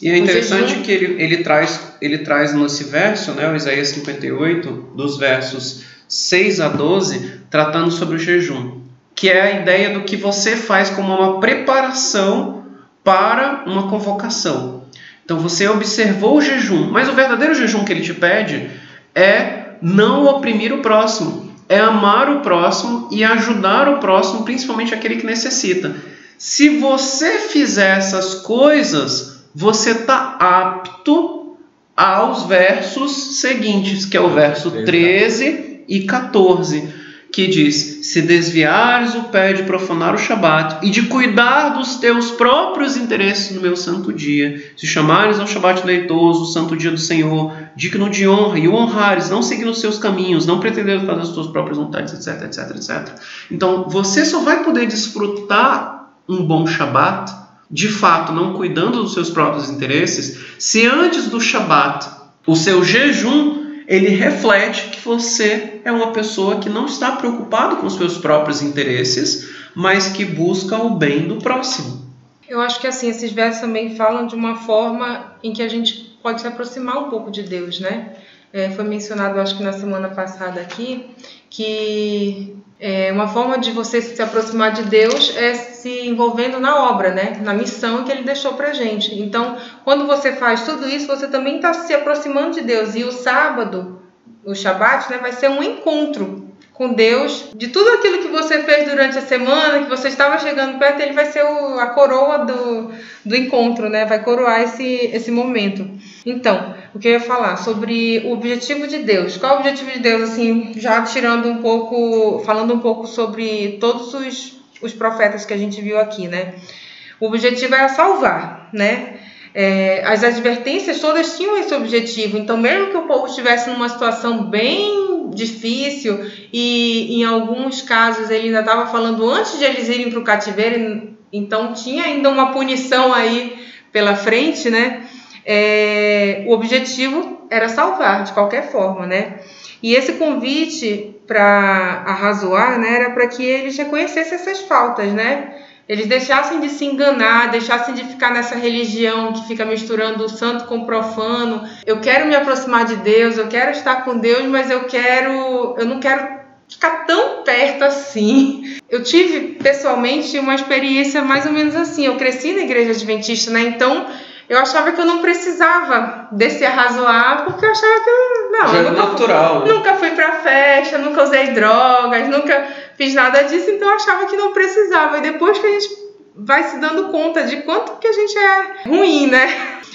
Speaker 2: E é
Speaker 3: O
Speaker 2: interessante
Speaker 3: jejum-
Speaker 2: que ele, ele, traz, ele traz nesse verso, né, o Isaías 58, dos versos 6 a 12, tratando sobre o jejum, que é a ideia do que você faz como uma preparação para uma convocação. Então você observou o jejum, mas o verdadeiro jejum que ele te pede é não oprimir o próximo, é amar o próximo e ajudar o próximo, principalmente aquele que necessita. Se você fizer essas coisas, você está apto aos versos seguintes, que é o verso 13 e 14, que diz: Se desviares o pé de profanar o Shabat e de cuidar dos teus próprios interesses no meu santo dia, se chamares ao Shabat leitoso, o santo dia do Senhor, digno de honra, e o honrares, não seguindo os seus caminhos, não pretendendo fazer as tuas próprias vontades, etc, etc, etc. Então, você só vai poder desfrutar um bom Shabat, de fato, não cuidando dos seus próprios interesses, se antes do Shabat, o seu jejum ele reflete que você é uma pessoa que não está preocupado com os seus próprios interesses, mas que busca o bem do próximo.
Speaker 3: Eu acho que assim, esses versos também falam de uma forma em que a gente pode se aproximar um pouco de Deus, né? É, foi mencionado, acho que na semana passada aqui, que é, uma forma de você se aproximar de Deus é se envolvendo na obra, né? Na missão que Ele deixou pra gente. Então, quando você faz tudo isso, você também está se aproximando de Deus. E o sábado, o Shabat, né, vai ser um encontro com Deus, de tudo aquilo que você fez durante a semana, que você estava chegando perto, ele vai ser o, a coroa do, do encontro, né? Vai coroar esse, esse momento. Então, o que eu ia falar sobre o objetivo de Deus. Qual é o objetivo de Deus, assim, já tirando um pouco, falando um pouco sobre todos os, os profetas que a gente viu aqui, né? O objetivo era salvar, né? É, as advertências todas tinham esse objetivo. Então, mesmo que o povo estivesse numa situação bem difícil e em alguns casos ele ainda estava falando antes de eles irem para o cativeiro, então tinha ainda uma punição aí pela frente, né? É, o objetivo era salvar de qualquer forma, né? E esse convite para arrazoar, né, era para que eles reconhecessem essas faltas, né? Eles deixassem de se enganar, deixassem de ficar nessa religião que fica misturando o santo com o profano. Eu quero me aproximar de Deus, eu quero estar com Deus, mas eu quero, eu não quero ficar tão perto assim. Eu tive pessoalmente uma experiência mais ou menos assim. Eu cresci na igreja adventista, né? Então eu achava que eu não precisava desse arrazoar, porque eu achava que eu não,
Speaker 2: Já
Speaker 3: eu
Speaker 2: é
Speaker 3: nunca,
Speaker 2: natural. né?
Speaker 3: nunca fui pra festa, nunca usei drogas, nunca fiz nada disso, então eu achava que não precisava. E depois que a gente vai se dando conta de quanto que a gente é ruim, né?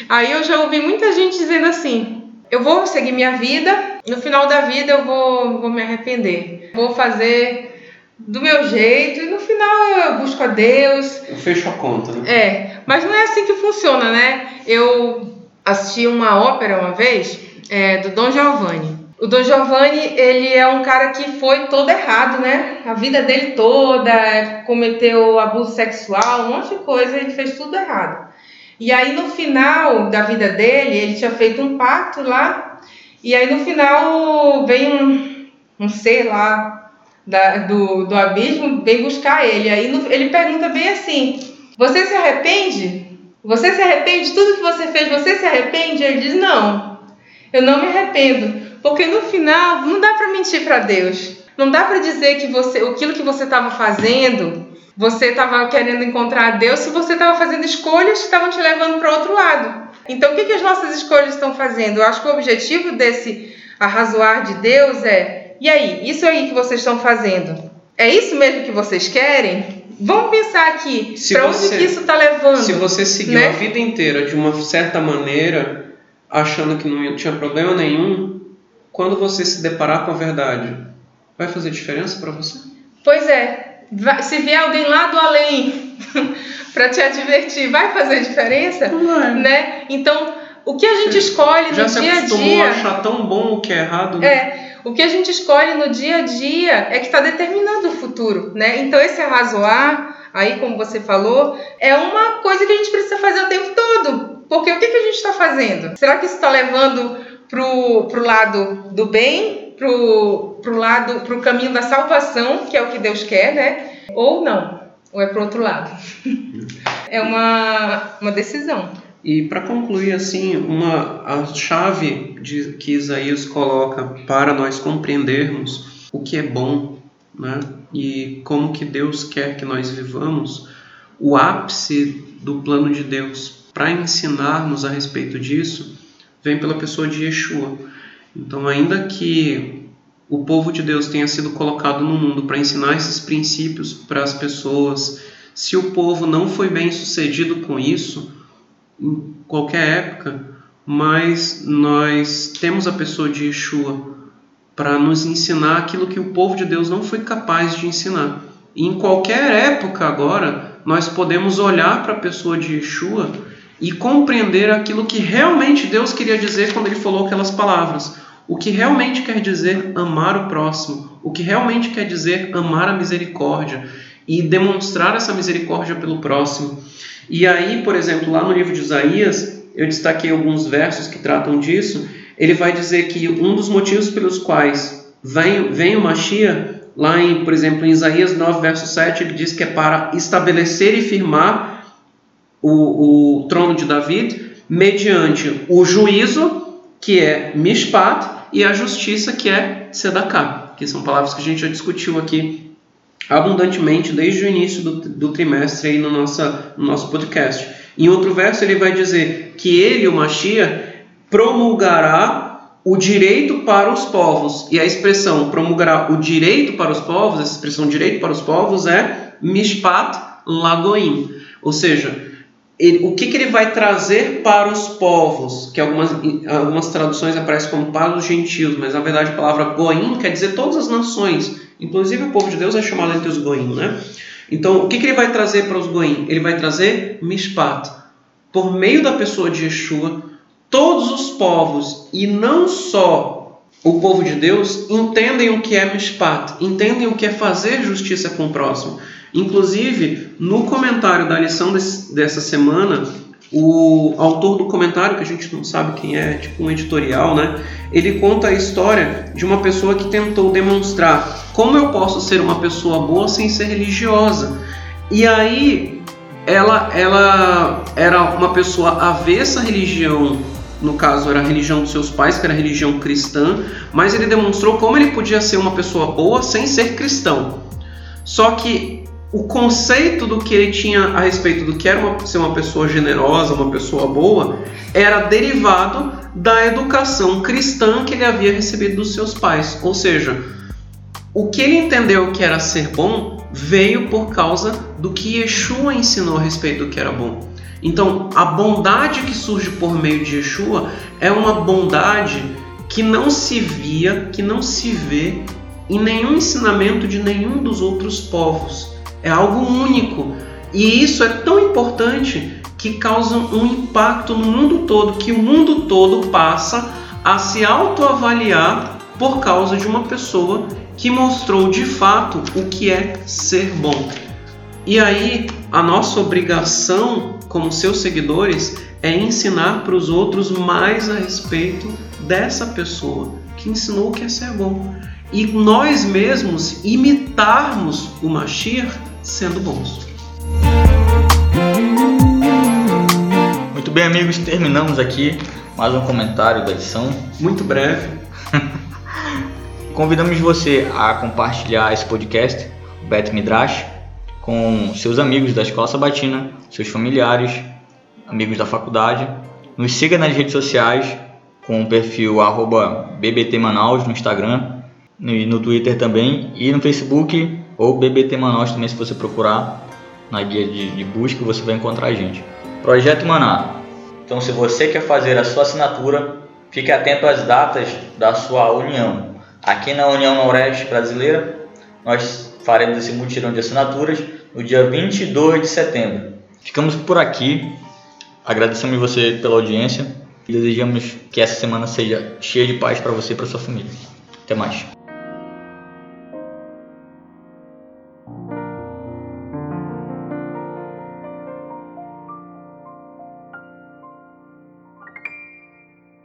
Speaker 3: Aí eu já ouvi muita gente dizendo assim: eu vou seguir minha vida, no final da vida eu vou, vou me arrepender, vou fazer do meu jeito e no final eu busco a Deus.
Speaker 2: Eu fecho a conta, né?
Speaker 3: É, mas não é assim que funciona, né? Eu assisti uma ópera uma vez é, do Dom Giovanni. O Dom Giovanni, ele é um cara que foi todo errado, né? A vida dele toda, cometeu abuso sexual, um monte de coisa, ele fez tudo errado. E aí no final da vida dele, ele tinha feito um pacto lá, e aí no final veio um, um ser lá da- do, do abismo, vem buscar ele. Aí ele pergunta bem assim: Você se arrepende? Você se arrepende de tudo que você fez? Você se arrepende? Ele diz: Não, eu não me arrependo. Porque no final não dá para mentir para Deus. Não dá para dizer que você, aquilo que você estava fazendo, você estava querendo encontrar Deus se você estava fazendo escolhas que estavam te levando para outro lado. Então, o que, que as nossas escolhas estão fazendo? Eu acho que o objetivo desse arrazoar de Deus é: e aí, isso aí que vocês estão fazendo, é isso mesmo que vocês querem? Vamos pensar aqui,
Speaker 2: Se
Speaker 3: para onde que isso está levando?
Speaker 2: Se você seguiu
Speaker 3: né?
Speaker 2: a vida inteira de uma certa maneira, achando que não tinha problema nenhum, quando você se deparar com a verdade, vai fazer diferença para você?
Speaker 3: Pois é, se vier alguém lá do além para te advertir, vai fazer diferença? Né? Então, o que a gente escolhe
Speaker 2: Já
Speaker 3: no
Speaker 2: se
Speaker 3: dia a
Speaker 2: acostumou
Speaker 3: dia.
Speaker 2: a achar tão bom o que é errado? né?
Speaker 3: É, o que a gente escolhe no dia a dia é que está determinando o futuro, né? Então esse arrazoar, aí como você falou, é uma coisa que a gente precisa fazer o tempo todo. Porque o que, que a gente está fazendo? Será que isso está levando pro, pro lado do bem, pro, pro lado, pro caminho da salvação, que é o que Deus quer, né? Ou não? Ou é pro outro lado? é uma, uma decisão.
Speaker 2: E para concluir assim, uma a chave de, que Isaías coloca para nós compreendermos o que é bom, né? E como que Deus quer que nós vivamos, o ápice do plano de Deus para ensinar-nos a respeito disso vem pela pessoa de Yeshua. Então, ainda que o povo de Deus tenha sido colocado no mundo para ensinar esses princípios para as pessoas, se o povo não foi bem sucedido com isso, em qualquer época, mas nós temos a pessoa de Yeshua para nos ensinar aquilo que o povo de Deus não foi capaz de ensinar. E em qualquer época agora, nós podemos olhar para a pessoa de Yeshua e compreender aquilo que realmente Deus queria dizer quando ele falou aquelas palavras. O que realmente quer dizer amar o próximo, o que realmente quer dizer amar a misericórdia e demonstrar essa misericórdia pelo próximo. E aí, por exemplo, lá no livro de Isaías, eu destaquei alguns versos que tratam disso. Ele vai dizer que um dos motivos pelos quais vem, vem o Mashiach, lá em, por exemplo, em Isaías 9, verso 7, ele diz que é para estabelecer e firmar o, o trono de David mediante o juízo, que é mishpat, e a justiça, que é sedaká, que são palavras que a gente já discutiu aqui abundantemente desde o início do, do trimestre aí no, nossa, no nosso podcast. Em outro verso ele vai dizer que ele, o Mashiach, promulgará o direito para os povos. E a expressão promulgará o direito para os povos, essa expressão direito para os povos é mishpat lagoim. Ou seja, ele, o que, que, ele vai trazer para os povos, que algumas, algumas traduções aparecem como para os gentios, mas na verdade a palavra goim quer dizer todas as nações, inclusive o povo de Deus é chamado entre os goim, né? Então, o que, que ele vai trazer para os goim? Ele vai trazer mishpat. Por meio da pessoa de Yeshua, todos os povos, e não só o povo de Deus, entendem o que é mishpat, entendem o que é fazer justiça com o próximo. Inclusive, no comentário da lição desse, dessa semana, o autor do comentário, que a gente não sabe quem é, tipo um editorial, né? Ele conta a história de uma pessoa que tentou demonstrar como eu posso ser uma pessoa boa sem ser religiosa. E aí ela, ela era uma pessoa avessa à religião, no caso era a religião dos seus pais, que era a religião cristã, mas ele demonstrou como ele podia ser uma pessoa boa sem ser cristão. Só que o conceito do que ele tinha a respeito do que era uma, ser uma pessoa generosa, uma pessoa boa, era derivado da educação cristã que ele havia recebido dos seus pais. Ou seja, o que ele entendeu que era ser bom veio por causa do que Yeshua ensinou a respeito do que era bom. Então, a bondade que surge por meio de Yeshua é uma bondade que não se via, que não se vê em nenhum ensinamento de nenhum dos outros povos é algo único. E isso é tão importante que causa um impacto no mundo todo, que o mundo todo passa a se autoavaliar por causa de uma pessoa que mostrou de fato o que é ser bom. E aí, a nossa obrigação como seus seguidores é ensinar para os outros mais a respeito dessa pessoa que ensinou o que é ser bom. E nós mesmos imitarmos o Mashiach sendo bons.
Speaker 1: Muito bem, amigos, terminamos aqui mais um comentário da edição.
Speaker 2: Muito breve.
Speaker 1: Convidamos você a compartilhar esse podcast, o Bet Midrash, com seus amigos da Escola Sabatina, seus familiares, amigos da faculdade. Nos siga nas redes sociais com o perfil bbtmanaus no Instagram e no Twitter também e no Facebook ou BBT Manaus também, se você procurar na guia de, de busca, você vai encontrar a gente. Projeto Maná. Então, se você quer fazer a sua assinatura, fique atento às datas da sua união. Aqui na União Noroeste Brasileira, nós faremos esse mutirão de assinaturas no dia 22 de setembro. Ficamos por aqui. Agradecemos você pela audiência e desejamos que essa semana seja cheia de paz para você e para sua família. Até mais.